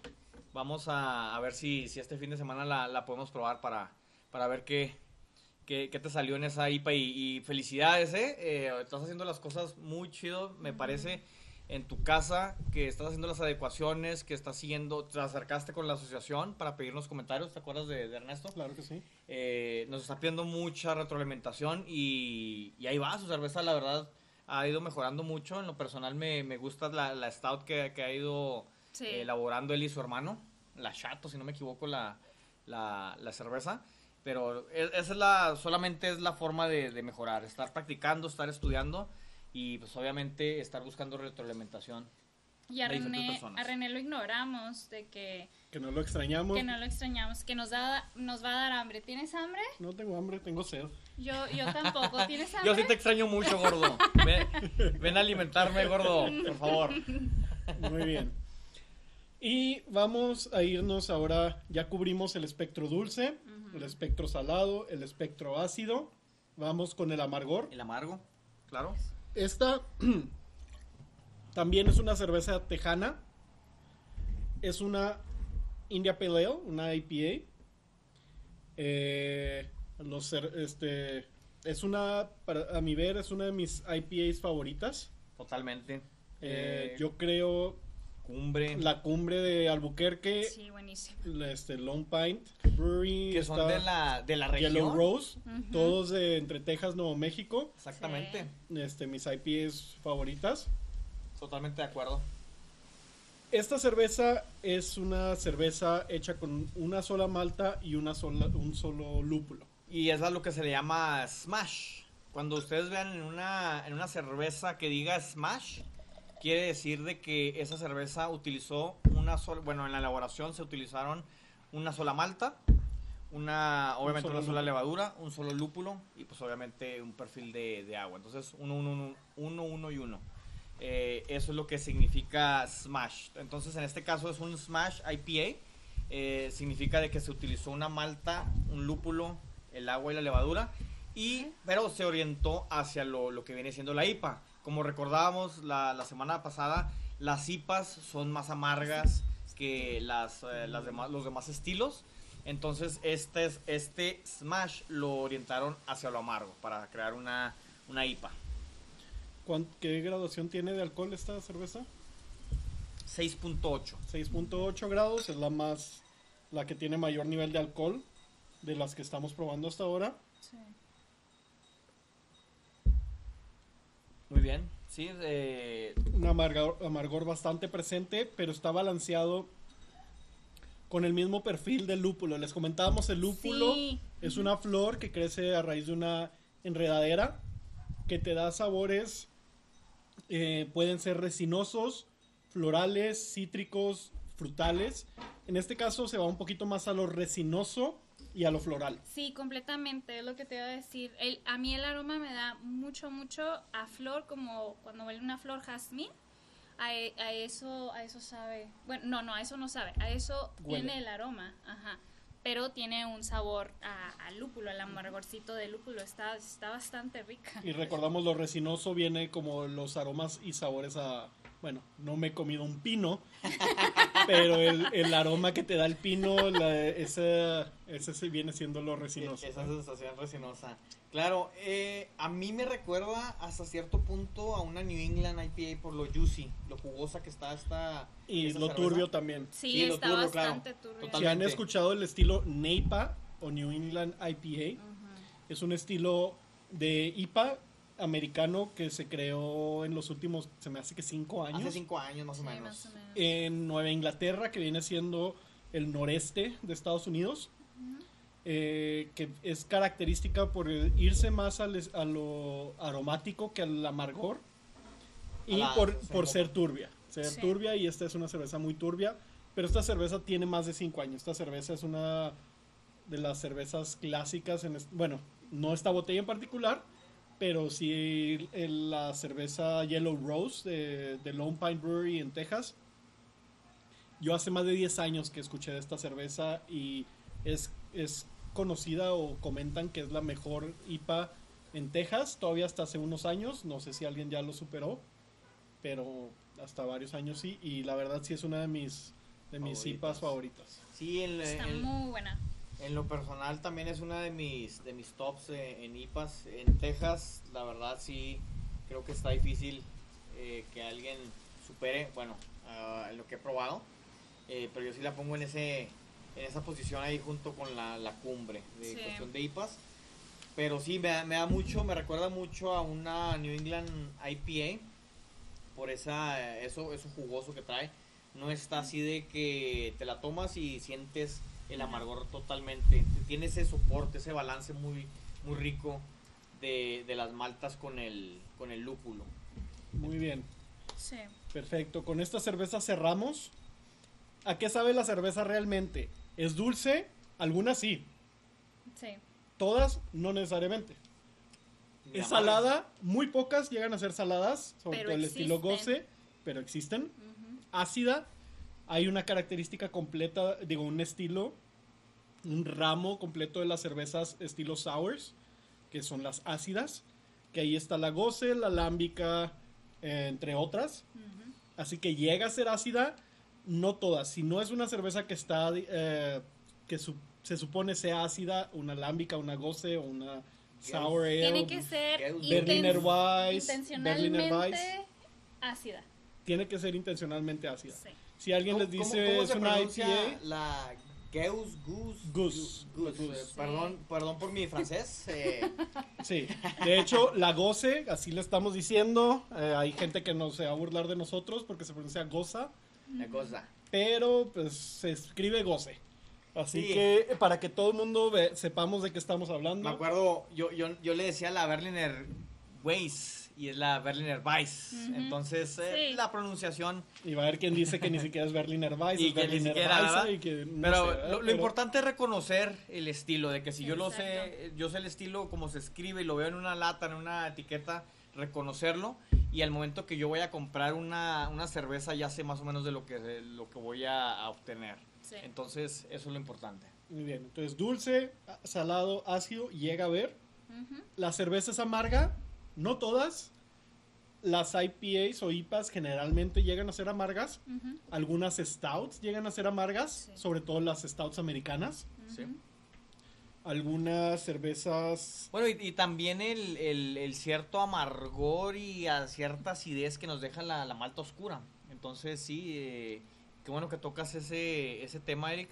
Vamos a, a ver si, si este fin de semana la, la podemos probar para, para ver qué, qué, qué te salió en esa IPA y, y felicidades, ¿eh? Eh, Estás haciendo las cosas muy chido, me parece, en tu casa, que estás haciendo las adecuaciones, que estás siguiendo, te acercaste con la asociación para pedirnos comentarios, ¿te acuerdas de, de Ernesto? Claro que sí. Eh, nos está pidiendo mucha retroalimentación y, y ahí va, su cerveza la verdad ha ido mejorando mucho. En lo personal me, me gusta la, la stout que, que ha ido Sí. eh, elaborando él y su hermano, la Chato, si no me equivoco, la, la, la cerveza. Pero e- esa es la, solamente es la forma de, de mejorar, estar practicando, estar estudiando y pues obviamente estar buscando retroalimentación. Y a de René, personas. a René lo ignoramos de que, Que no lo extrañamos. que no lo extrañamos, que nos, da, nos va a dar hambre. ¿Tienes hambre? No tengo hambre, tengo sed. Yo, yo tampoco. ¿Tienes hambre? Yo sí te extraño mucho, gordo. Ven, ven a alimentarme, gordo, por favor. Muy bien. Y vamos a irnos ahora, ya cubrimos el espectro dulce, el espectro salado, el espectro ácido. Vamos con el amargor. El amargo, claro. Esta también es una cerveza tejana. Es una India Pale Ale, una IPA. Eh, los este, es una, para, a mi ver, es una de mis IPAs favoritas. Totalmente. Eh, Eh, yo creo Cumbre. la cumbre de Albuquerque, Sí, buenísimo. la- este, Long Pint Brewery, que son de la, de la región. Yellow Rose, todos de entre Texas, Nuevo México. Exactamente. Este, mis IPAs favoritas. Totalmente de acuerdo. Esta cerveza es una cerveza hecha con una sola malta y una sola, un solo lúpulo. Y es a lo que se le llama smash. Cuando ustedes vean en una, en una cerveza que diga smash, quiere decir de que esa cerveza utilizó una sola, bueno, en la elaboración se utilizaron una sola malta, una, obviamente una sola levadura, un solo lúpulo y pues obviamente un perfil de, de agua. Entonces, uno, uno, uno, uno, uno y uno. Eh, eso es lo que significa smash. Entonces, en este caso es un smash IPA. Eh, significa de que se utilizó una malta, un lúpulo, el agua y la levadura. Y, pero se orientó hacia lo, lo que viene siendo la IPA. Como recordábamos la, la semana pasada, las IPAs son más amargas que las, eh, las demás, los demás estilos. Entonces, este, es- este Smash lo orientaron hacia lo amargo para crear una, una IPA. ¿Cuán- ¿Qué graduación tiene de alcohol esta cerveza? 6.8. 6.8 grados, es la más, la que tiene mayor nivel de alcohol de las que estamos probando hasta ahora. Sí. Bien. Sí, eh, Un amargor, amargor bastante presente, pero está balanceado con el mismo perfil del lúpulo. Les comentábamos el lúpulo. Sí. Es una flor que crece a raíz de una enredadera que te da sabores, eh, pueden ser resinosos, florales, cítricos, frutales. En este caso se va un poquito más a lo resinoso y a lo floral. Sí, completamente, es lo que te iba a decir. El, a mí el aroma me da mucho, mucho a flor, como cuando huele una flor jazmín. A, e- a eso, a eso sabe. Bueno, no, no, a eso no sabe. A eso Huele. tiene el aroma, ajá. Pero tiene un sabor a, a lúpulo, el amargorcito de lúpulo. Está, está bastante rica. Y recordamos lo resinoso viene como los aromas y sabores a... Bueno, no me he comido un pino, pero el, el aroma que te da el pino, la- ese, ese sí viene siendo lo resinoso. Esa sensación resinosa. Claro, eh, a mí me recuerda hasta cierto punto a una New England IPA por lo juicy, lo jugosa que está esta. Y lo cerveza. turbio también. Sí, Sí, lo claro. bastante turbio. Si han escuchado el estilo NEIPA o New England IPA, es un estilo de IPA americano que se creó en los últimos, se me hace que cinco años, Hace cinco años más o Sí, menos. más o menos. en Nueva Inglaterra, que viene siendo el noreste de Estados Unidos. eh, que es característica por irse más al es- a lo aromático que al amargor y A la- por, por ser turbia. Ser Sí. turbia y esta es una cerveza muy turbia, pero esta cerveza tiene más de 5 años. Esta cerveza es una de las cervezas clásicas, en bueno, no esta botella en particular, pero sí el- la cerveza Yellow Rose de, de Lone Pine Brewery en Texas. Yo hace más de 10 años que escuché de esta cerveza y es, es conocida o comentan que es la mejor IPA en Texas, todavía hasta hace unos años, no sé si alguien ya lo superó, pero hasta varios años sí, y la verdad sí es una de mis, de mis Favoritas. IPAs favoritas. Sí, Está muy buena. En lo personal también es una de mis, de mis tops eh, en IPAs. En Texas, la verdad sí, creo que está difícil eh, que alguien supere, bueno, ah, lo que he probado. Eh, pero yo sí la pongo en ese en esa posición ahí junto con la, la cumbre de Sí. cuestión de IPAs. Pero sí, me, me da mucho, me recuerda mucho a una New England IPA por esa eso, eso jugoso que trae. No está así de que te la tomas y sientes el amargor totalmente. Tiene ese soporte, ese balance muy, muy rico de, de las maltas con el, con el lúpulo. Muy bien. Sí. Perfecto, con esta cerveza cerramos. ¿A qué sabe la cerveza realmente? ¿Es dulce? Algunas sí, Sí. todas no necesariamente. Es salada, muy pocas llegan a ser saladas, sobre Pero todo el estilo goce, pero existen. Ácida, hay una característica completa, digo, un estilo, un ramo completo de las cervezas estilo sours, que son las ácidas, que ahí está la goce, la lámbica, eh, entre otras. Así que llega a ser ácida, no todas. Si no es una cerveza que está eh, que su- se supone sea ácida, una lámbica, una goce o una sour ale, Tiene que ser Berliner Weiss, intencionalmente Berliner Weiss, ácida. tiene que ser intencionalmente ácida. Sí. Si alguien les ¿Cómo- dice cómo es una IPA, La Geus Goose. Goose. Goose, Goose. eh, Perdón, perdón por mi francés. eh, sí. De hecho, la goce, así le estamos diciendo. eh, hay gente que no se va a burlar de nosotros porque se pronuncia goza, la cosa. pero pues se escribe goce. Así Sí. que para que todo el mundo ve- sepamos de qué estamos hablando. Me acuerdo, yo, yo, yo le decía la Berliner Weiss y es la Berliner Weiss. Ujú. Entonces, eh, Sí. la pronunciación. Y va a haber quien dice que ni siquiera es Berliner Weiss, Y es que Berliner siquiera, y que no Pero sé, lo, lo Pero- importante es reconocer el estilo, de que si yo lo sé, Exacto. yo sé el estilo como se escribe y lo veo en una lata, en una etiqueta, reconocerlo y al momento que yo voy a comprar una, una cerveza ya sé más o menos de lo que, de lo que voy a, a obtener. Sí. Entonces, eso es lo importante. Muy bien, entonces dulce, salado, ácido, llega a ver. Ujú. La cerveza es amarga, no todas. Las IPAs o IPAs generalmente llegan a ser amargas. Algunas stouts llegan a ser amargas, Sí. sobre todo las stouts americanas. Algunas cervezas Bueno, y, y también el, el- el cierto amargor y a cierta acidez que nos deja la, la malta oscura. Entonces, sí, eh, qué bueno que tocas ese, ese tema, Eric,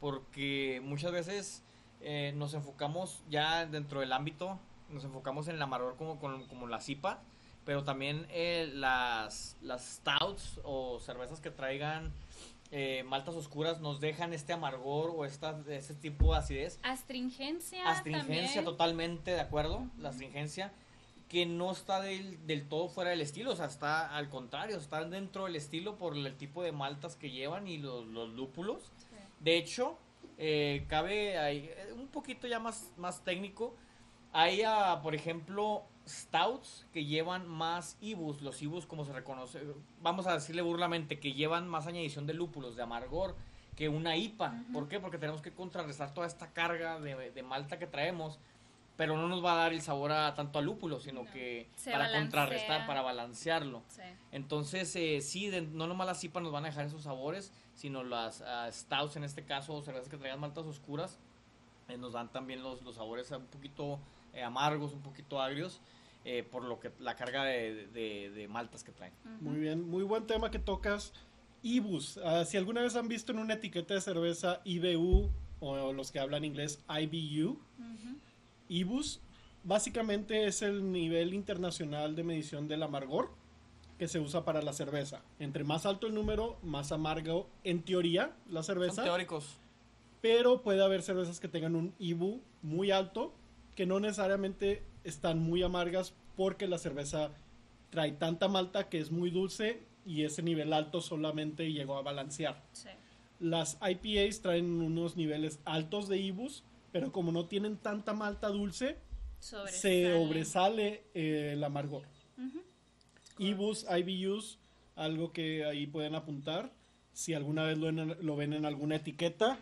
porque muchas veces eh, nos enfocamos ya dentro del ámbito, nos enfocamos en el amargor como, como, como la cipa, pero también eh, las, las stouts o cervezas que traigan eh, maltas oscuras nos dejan este amargor o esta, ese tipo de acidez Astringencia. astringencia también. totalmente de acuerdo la astringencia que no está del, del todo fuera del estilo o sea está al contrario está dentro del estilo por el tipo de maltas que llevan y los, los lúpulos Sí. de hecho eh, cabe ahí, eh, un poquito ya más más técnico hay ah, por ejemplo stouts que llevan más ibus los ibus como se reconoce vamos a decirle burlamente que llevan más añadición de lúpulos de amargor que una IPA. ¿Por qué? Porque tenemos que contrarrestar toda esta carga de, de malta que traemos, pero no nos va a dar el sabor a tanto a lúpulo, sino No. que Se para balancea. contrarrestar, para balancearlo. Sí. Entonces, eh, sí, de- no nomás las IPA nos van a dejar esos sabores, sino las ah, stouts en este caso, o cervezas que traigan maltas oscuras, eh, nos dan también los, los sabores un poquito eh, amargos, un poquito agrios, eh, por lo que la carga de, de- de maltas que traen. Muy bien, muy buen tema que tocas. IBUs, ah, si alguna vez han visto en una etiqueta de cerveza IBU o los que hablan inglés IBU. IBUs básicamente es el nivel internacional de medición del amargor que se usa para la cerveza. Entre más alto el número, más amargo en teoría la Son cerveza, teóricos. pero puede haber cervezas que tengan un IBU muy alto, que no necesariamente están muy amargas porque la cerveza trae tanta malta que es muy dulce y ese nivel alto solamente llegó a balancear. Sí. Las IPAs traen unos niveles altos de IBUs, pero como no tienen tanta malta dulce, se Sobresale. eh, el amargor. IBUs, IBUs, algo que ahí pueden apuntar. Si alguna vez lo, en- lo ven en alguna etiqueta,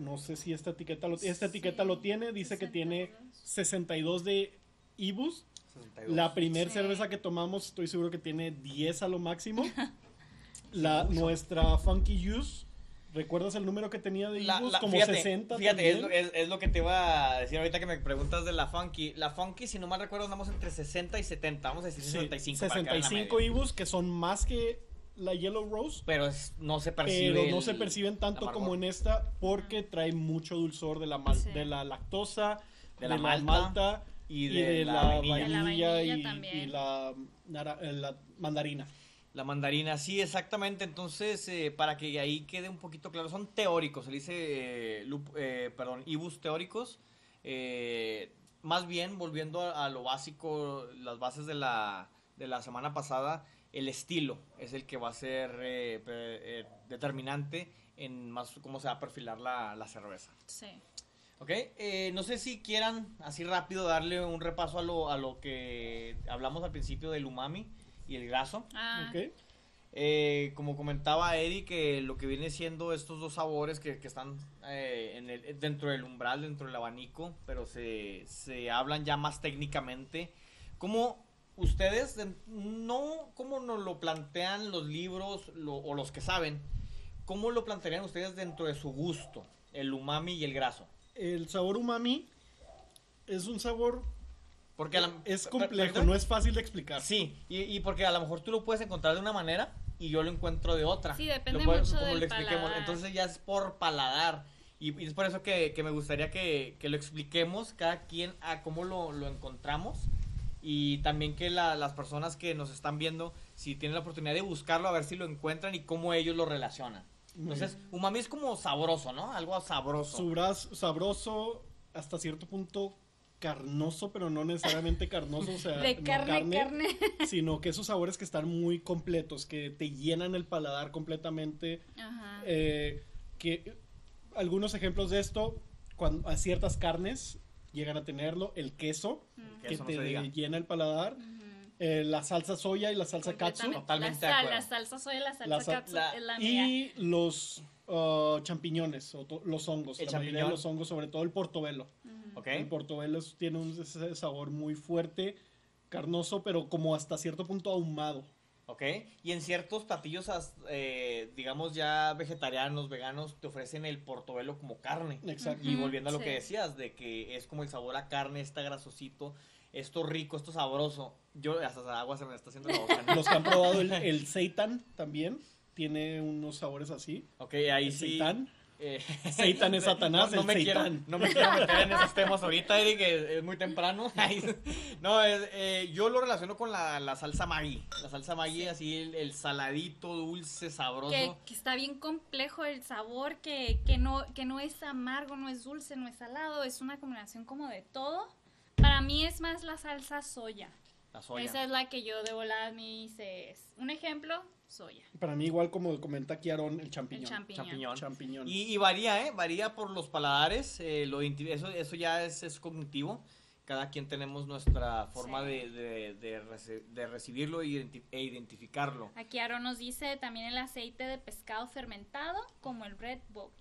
no sé si esta etiqueta lo, esta etiqueta Sí, lo tiene, dice que tiene 62 de IBUs. 62. La primer Sí. cerveza que tomamos, estoy seguro que tiene 10 a lo máximo. La, nuestra Funky Juice, ¿recuerdas el número que tenía de La- IBUs? la- Como fíjate, 60 Fíjate, es, lo- es- es lo que te iba a decir ahorita que me preguntas de la Funky. La Funky, si no mal recuerdo, andamos entre 60 y 70. Vamos a decir Sí, 65. para quedar en la 65 media. IBUs, que son más que la Yellow Rose. Pero es- no se percibe. pero no el- se perciben tanto como en esta porque trae mucho dulzor de la, mal- Sí. de la lactosa, De la malta y, y de, de la, la vainilla, la vainilla y, también. y la, nara- eh, la mandarina. La mandarina, sí, exactamente. Entonces, eh, para que ahí quede un poquito claro, son teóricos, se dice, eh, lup- eh, perdón, ibus teóricos. Eh, más bien, volviendo a, a lo básico, las bases de la, de la semana pasada, el estilo es el que va a ser eh, eh, determinante en más cómo se va a perfilar la, la cerveza. Sí. Ok, eh, no sé si quieran así rápido darle un repaso a lo, a lo que hablamos al principio del umami y el graso. Ah, ¿ok? Eh, como comentaba Eddie, que lo que viene siendo estos dos sabores que, que están eh, en el- dentro del umbral, dentro del abanico, pero se, se hablan ya más técnicamente. ¿Cómo ustedes, de- no como nos lo plantean los libros lo- o los que saben, cómo lo plantearían ustedes dentro de su gusto, el umami y el graso? El sabor umami es un sabor, Porque la- es complejo, no es fácil de explicar. Sí, y, y porque a lo mejor tú lo puedes encontrar de una manera y yo lo encuentro de otra. Sí, depende Lo puedes- mucho como del lo expliquemos. paladar. Entonces ya es por paladar. Y, y es por eso que, que me gustaría que, que lo expliquemos cada quien a cómo lo, lo encontramos. Y también que la- las personas que nos están viendo, si tienen la oportunidad de buscarlo, a ver si lo encuentran y cómo ellos lo relacionan. Entonces, umami es como sabroso, ¿no? Algo sabroso. Su braz- sabroso, hasta cierto punto carnoso, pero no necesariamente carnoso, o sea, de no carne, carne. sino que esos sabores que están muy completos, que te llenan el paladar completamente. Ajá. eh, que algunos ejemplos de esto, cuando a ciertas carnes llegan a tenerlo, el queso, Mm. que no te llena el paladar, eh, la salsa soya y la salsa katsu. Totalmente la, de sal- acuerdo. la salsa soya y la salsa La sal- katsu la- es la mía. y los uh, champiñones, o to- los hongos, El la mayoría de champiñón. los hongos, sobre todo el portobelo. El portobelo es- tiene un ese sabor muy fuerte, carnoso, pero como hasta cierto punto ahumado. ¿Ok? Y en ciertos platillos, eh, digamos ya vegetarianos, veganos, te ofrecen el portobelo como carne. Exacto. Y volviendo a lo sí. que decías, de que es como el sabor a carne, está grasosito, esto rico, esto sabroso. Yo, hasta agua se me está haciendo la boca. ¿no? Los que han probado el, el seitan también tiene unos sabores así. Ok, ahí El sí. seitán. Eh, Seitan es Satanás, no, no me quiero, no me quiero meter en esos temas ahorita, Eric, es, es muy temprano. No, es, eh, yo lo relaciono con la, la salsa Maggi. La salsa Maggi, así el, el saladito, dulce, sabroso. que, que está bien complejo el sabor, que, que, no, que no es amargo, no es dulce, no es salado, es una combinación como de todo. Para mí es más la salsa soya. La soya. Esa es la que yo de volada me dice. es Un ejemplo, soya. Para mí, igual como comenta aquí Aaron, el champiñón. El champiñón. Champiñón. Champiñón. Y, y varía, ¿eh? Varía por los paladares. eh, lo eso, eso ya es, es cognitivo. Cada quien tenemos nuestra forma Sí. de, de, de rece- de recibirlo e e identificarlo. Aquí Aaron nos dice también el aceite de pescado fermentado, como el Red Bull.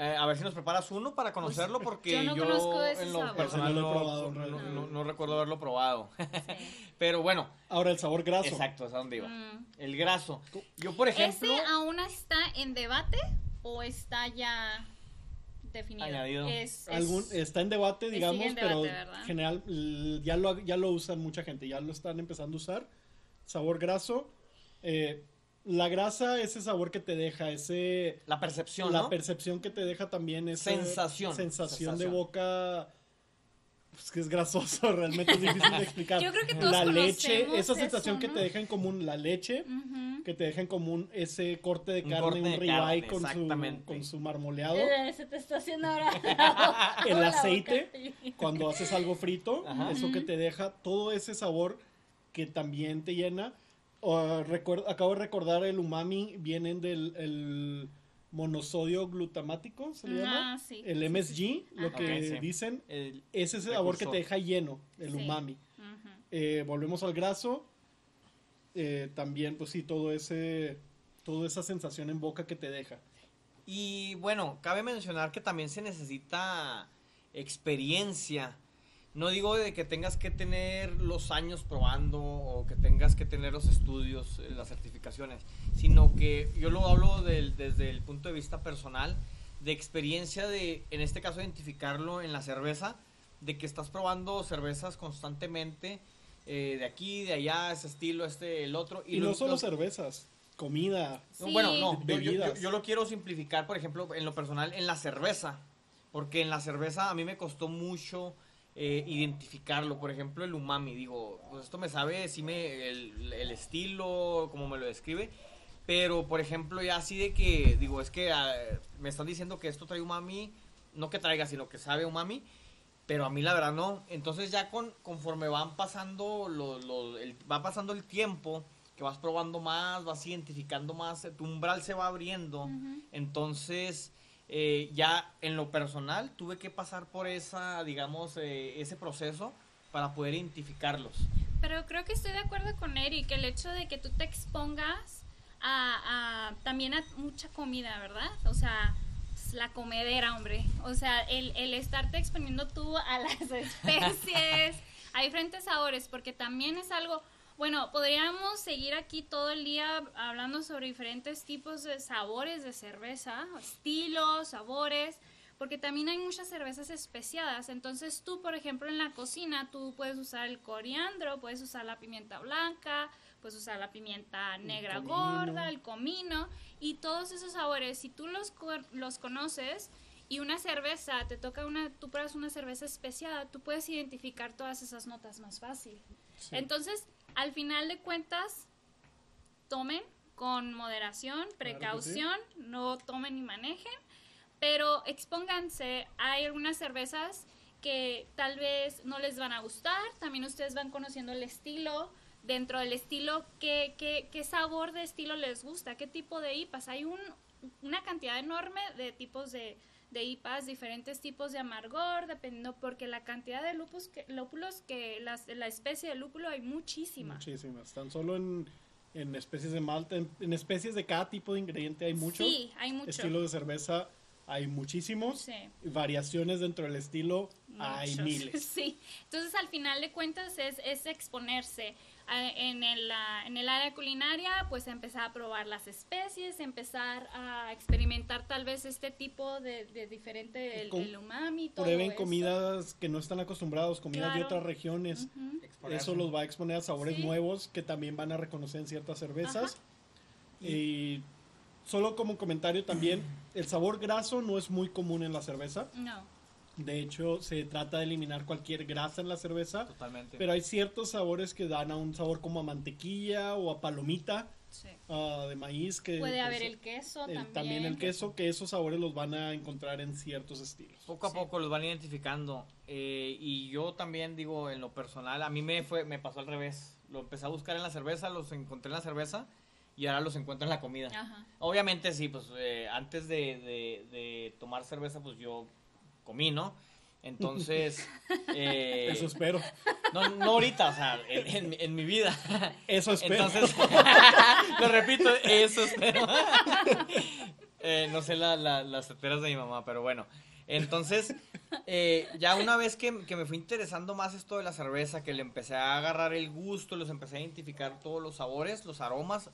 Eh, a ver si nos preparas uno para conocerlo, porque yo yo, no conozco ese en lo sabor. personal No lo probado, no- no- no recuerdo haberlo probado. Sí. Pero bueno, Ahora el sabor graso. exacto, es a dónde iba. Mm. El graso. Yo, por ejemplo, ¿Ese aún está en debate o está ya definido? Añadido. Es, es- Algún, está en debate, digamos, en pero debate, ¿verdad? general ya lo, ya lo usan mucha gente, ya lo están empezando a usar. Sabor graso. eh, la grasa, ese sabor que te deja, ese la percepción, la ¿no? percepción que te deja también esa Sensación. sensación de boca pues que es grasoso, realmente es difícil de explicar. Yo creo que todos la leche, esa sensación eso, que te deja en común la leche, que te dejen como un, ese corte de Un carne, un de ribeye con su, con su marmoleado. Eh, Se te está haciendo ahora El aceite, boca. cuando haces algo frito, Ajá. eso que te deja todo ese sabor que también te llena. Ah, acabo de recordar el umami, vienen del el monosodio glutamático, se le llama. Ah, sí. El MSG, lo Ajá. que dicen, El- es ese sabor que te deja lleno, el Sí. umami. Eh, volvemos al graso. eh, también, pues sí, todo ese, toda esa sensación en boca que te deja. Y bueno, cabe mencionar que también se necesita experiencia. No digo de que tengas que tener los años probando o que tengas que tener los estudios, eh, las certificaciones, sino que yo lo hablo del- desde el punto de vista personal, de experiencia de, en este caso, identificarlo en la cerveza, de que estás probando cervezas constantemente, eh, de aquí, de allá, ese estilo, este, el otro. Y, no solo lo- cervezas, comida. no, Sí. Bueno, no, yo, yo- yo- Bebidas. yo lo quiero simplificar, por ejemplo, en lo personal, en la cerveza. Porque en la cerveza a mí me costó mucho eh, identificarlo. Por ejemplo, el umami. Digo, pues esto me sabe, sí me, el, el estilo, como me lo describe. Pero, por ejemplo, ya así de que, digo, es que ah, me están diciendo que esto trae umami. No que traiga, sino que sabe umami. Pero a mí la verdad no. Entonces ya con, conforme van pasando, el, va pasando el tiempo, que vas probando más, vas identificando más, tu umbral se va abriendo. Entonces, eh, ya en lo personal, tuve que pasar por esa, digamos, eh, ese proceso para poder identificarlos. Pero creo que estoy de acuerdo con Eric, el hecho de que tú te expongas a, a- también a mucha comida, ¿verdad? O sea, la comedera, hombre. O sea, el, el estarte exponiendo tú a las especies, a diferentes sabores, porque también es algo... Bueno, podríamos seguir aquí todo el día hablando sobre diferentes tipos de sabores de cerveza, estilos, sabores, porque también hay muchas cervezas especiadas. Entonces tú, por ejemplo, en la cocina, tú puedes usar el coriandro, puedes usar la pimienta blanca, puedes usar la pimienta negra gorda, el comino, y todos esos sabores, si tú los, los conoces y una cerveza, te toca una, tú pruebas una cerveza especiada, tú puedes identificar todas esas notas más fácil. Sí. Entonces, al final de cuentas, tomen con moderación, sí. precaución, no tomen ni manejen, pero expónganse. Hay algunas cervezas que tal vez no les van a gustar, también ustedes van conociendo el estilo, dentro del estilo, qué, qué, qué sabor de estilo les gusta, qué tipo de IPAs. Hay un, una cantidad enorme de tipos de, de IPAs, diferentes tipos de amargor, dependiendo, porque la cantidad de lupus que, lúpulos que las, la especie de lúpulo hay muchísima. Muchísimas. Tan solo en, en especies de malta, en, en especies de cada tipo de ingrediente hay muchos. Sí, hay mucho. Estilos de cerveza hay muchísimos. Sí. Variaciones dentro del estilo hay Muchos. miles. Sí, entonces al final de cuentas es, es exponerse. En el, en el área culinaria, pues empezar a probar las especies, empezar a experimentar tal vez este tipo de, de diferente, el, el umami, todo Prueben eso. comidas que no están acostumbrados, comidas de Claro. otras regiones. Eso los va a exponer a sabores Sí. nuevos que también van a reconocer en ciertas cervezas. Y solo como comentario también, el sabor graso no es muy común en la cerveza. No, De hecho, se trata de eliminar cualquier grasa en la cerveza. Totalmente. Pero hay ciertos sabores que dan a un sabor como a mantequilla o a palomita sí. ah, de maíz. Que, Puede pues, haber el queso el- también. también el queso, que esos sabores los van a encontrar en ciertos estilos. Poco a Sí. poco los van identificando. eh, y yo también digo, en lo personal, a mí me fue, me pasó al revés. Lo empecé a buscar en la cerveza, los encontré en la cerveza y ahora los encuentro en la comida. Ajá. Obviamente sí, pues eh, antes de, de- de tomar cerveza, pues yo comí, ¿no? Entonces, eh, Eso espero. no, no ahorita, o sea, en, en- en mi vida. Eso espero. Entonces, lo repito, eso espero. Eh, no sé la- la- las esperas de mi mamá, pero bueno. Entonces, eh, ya una vez que, que me fui interesando más esto de la cerveza, que le empecé a agarrar el gusto, los empecé a identificar todos los sabores, los aromas.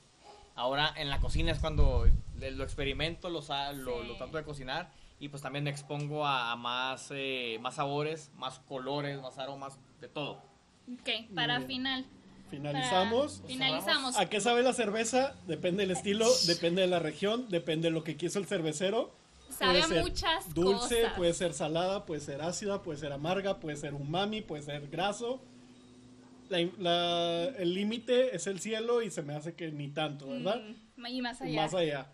Ahora en la cocina es cuando lo experimento, lo, sa- lo, Sí. lo trato de cocinar y pues también me expongo a, a más, eh, más sabores, más colores, más aromas, de todo. Ok, para final. Finalizamos. para- finalizamos. ¿A qué sabe la cerveza? Depende del estilo, depende de la región, depende de lo que quiso el cervecero. Sabe a Puede ser muchas dulce, cosas. puede ser salada, puede ser ácida, puede ser amarga, puede ser umami, puede ser graso. la- la- el límite es el cielo y se me hace que ni tanto, ¿verdad? Mm, y más allá. Más allá.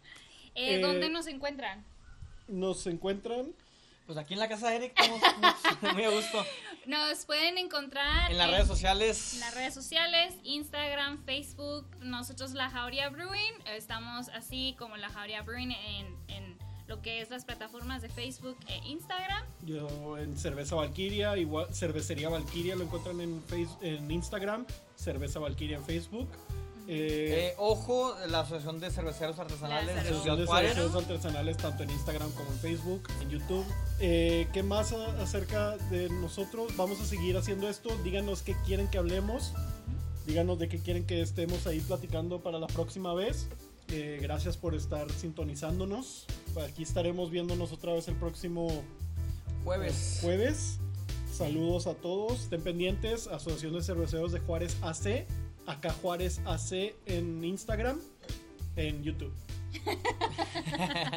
Eh, Eh, ¿Dónde nos encuentran? Nos encuentran Pues aquí en la casa de Eric estamos muy- muy a gusto. Nos pueden encontrar En las redes sociales. en las redes sociales, Instagram, Facebook, nosotros La Jauría Brewing, estamos así como La Jauría Brewing en, en lo que es las plataformas de Facebook e Instagram. yo en Cerveza Valkyria, igual Cervecería Valkyria lo encuentran en face, en Instagram, Cerveza Valkyria en Facebook. Eh, Eh, ojo, la Asociación de Cerveceros Artesanales La Asociación de cerveceros artesanales tanto en Instagram como en Facebook, en YouTube. Eh, ¿Qué más acerca de nosotros? Vamos a seguir haciendo esto. Díganos qué quieren que hablemos. Díganos de qué quieren que estemos ahí platicando para la próxima vez. Eh, gracias por estar sintonizándonos. Aquí estaremos viéndonos otra vez el próximo Jueves. jueves. Saludos a todos. Estén pendientes. Asociación de Cerveceros de Juárez AC. Acá Juárez AC en Instagram. En YouTube.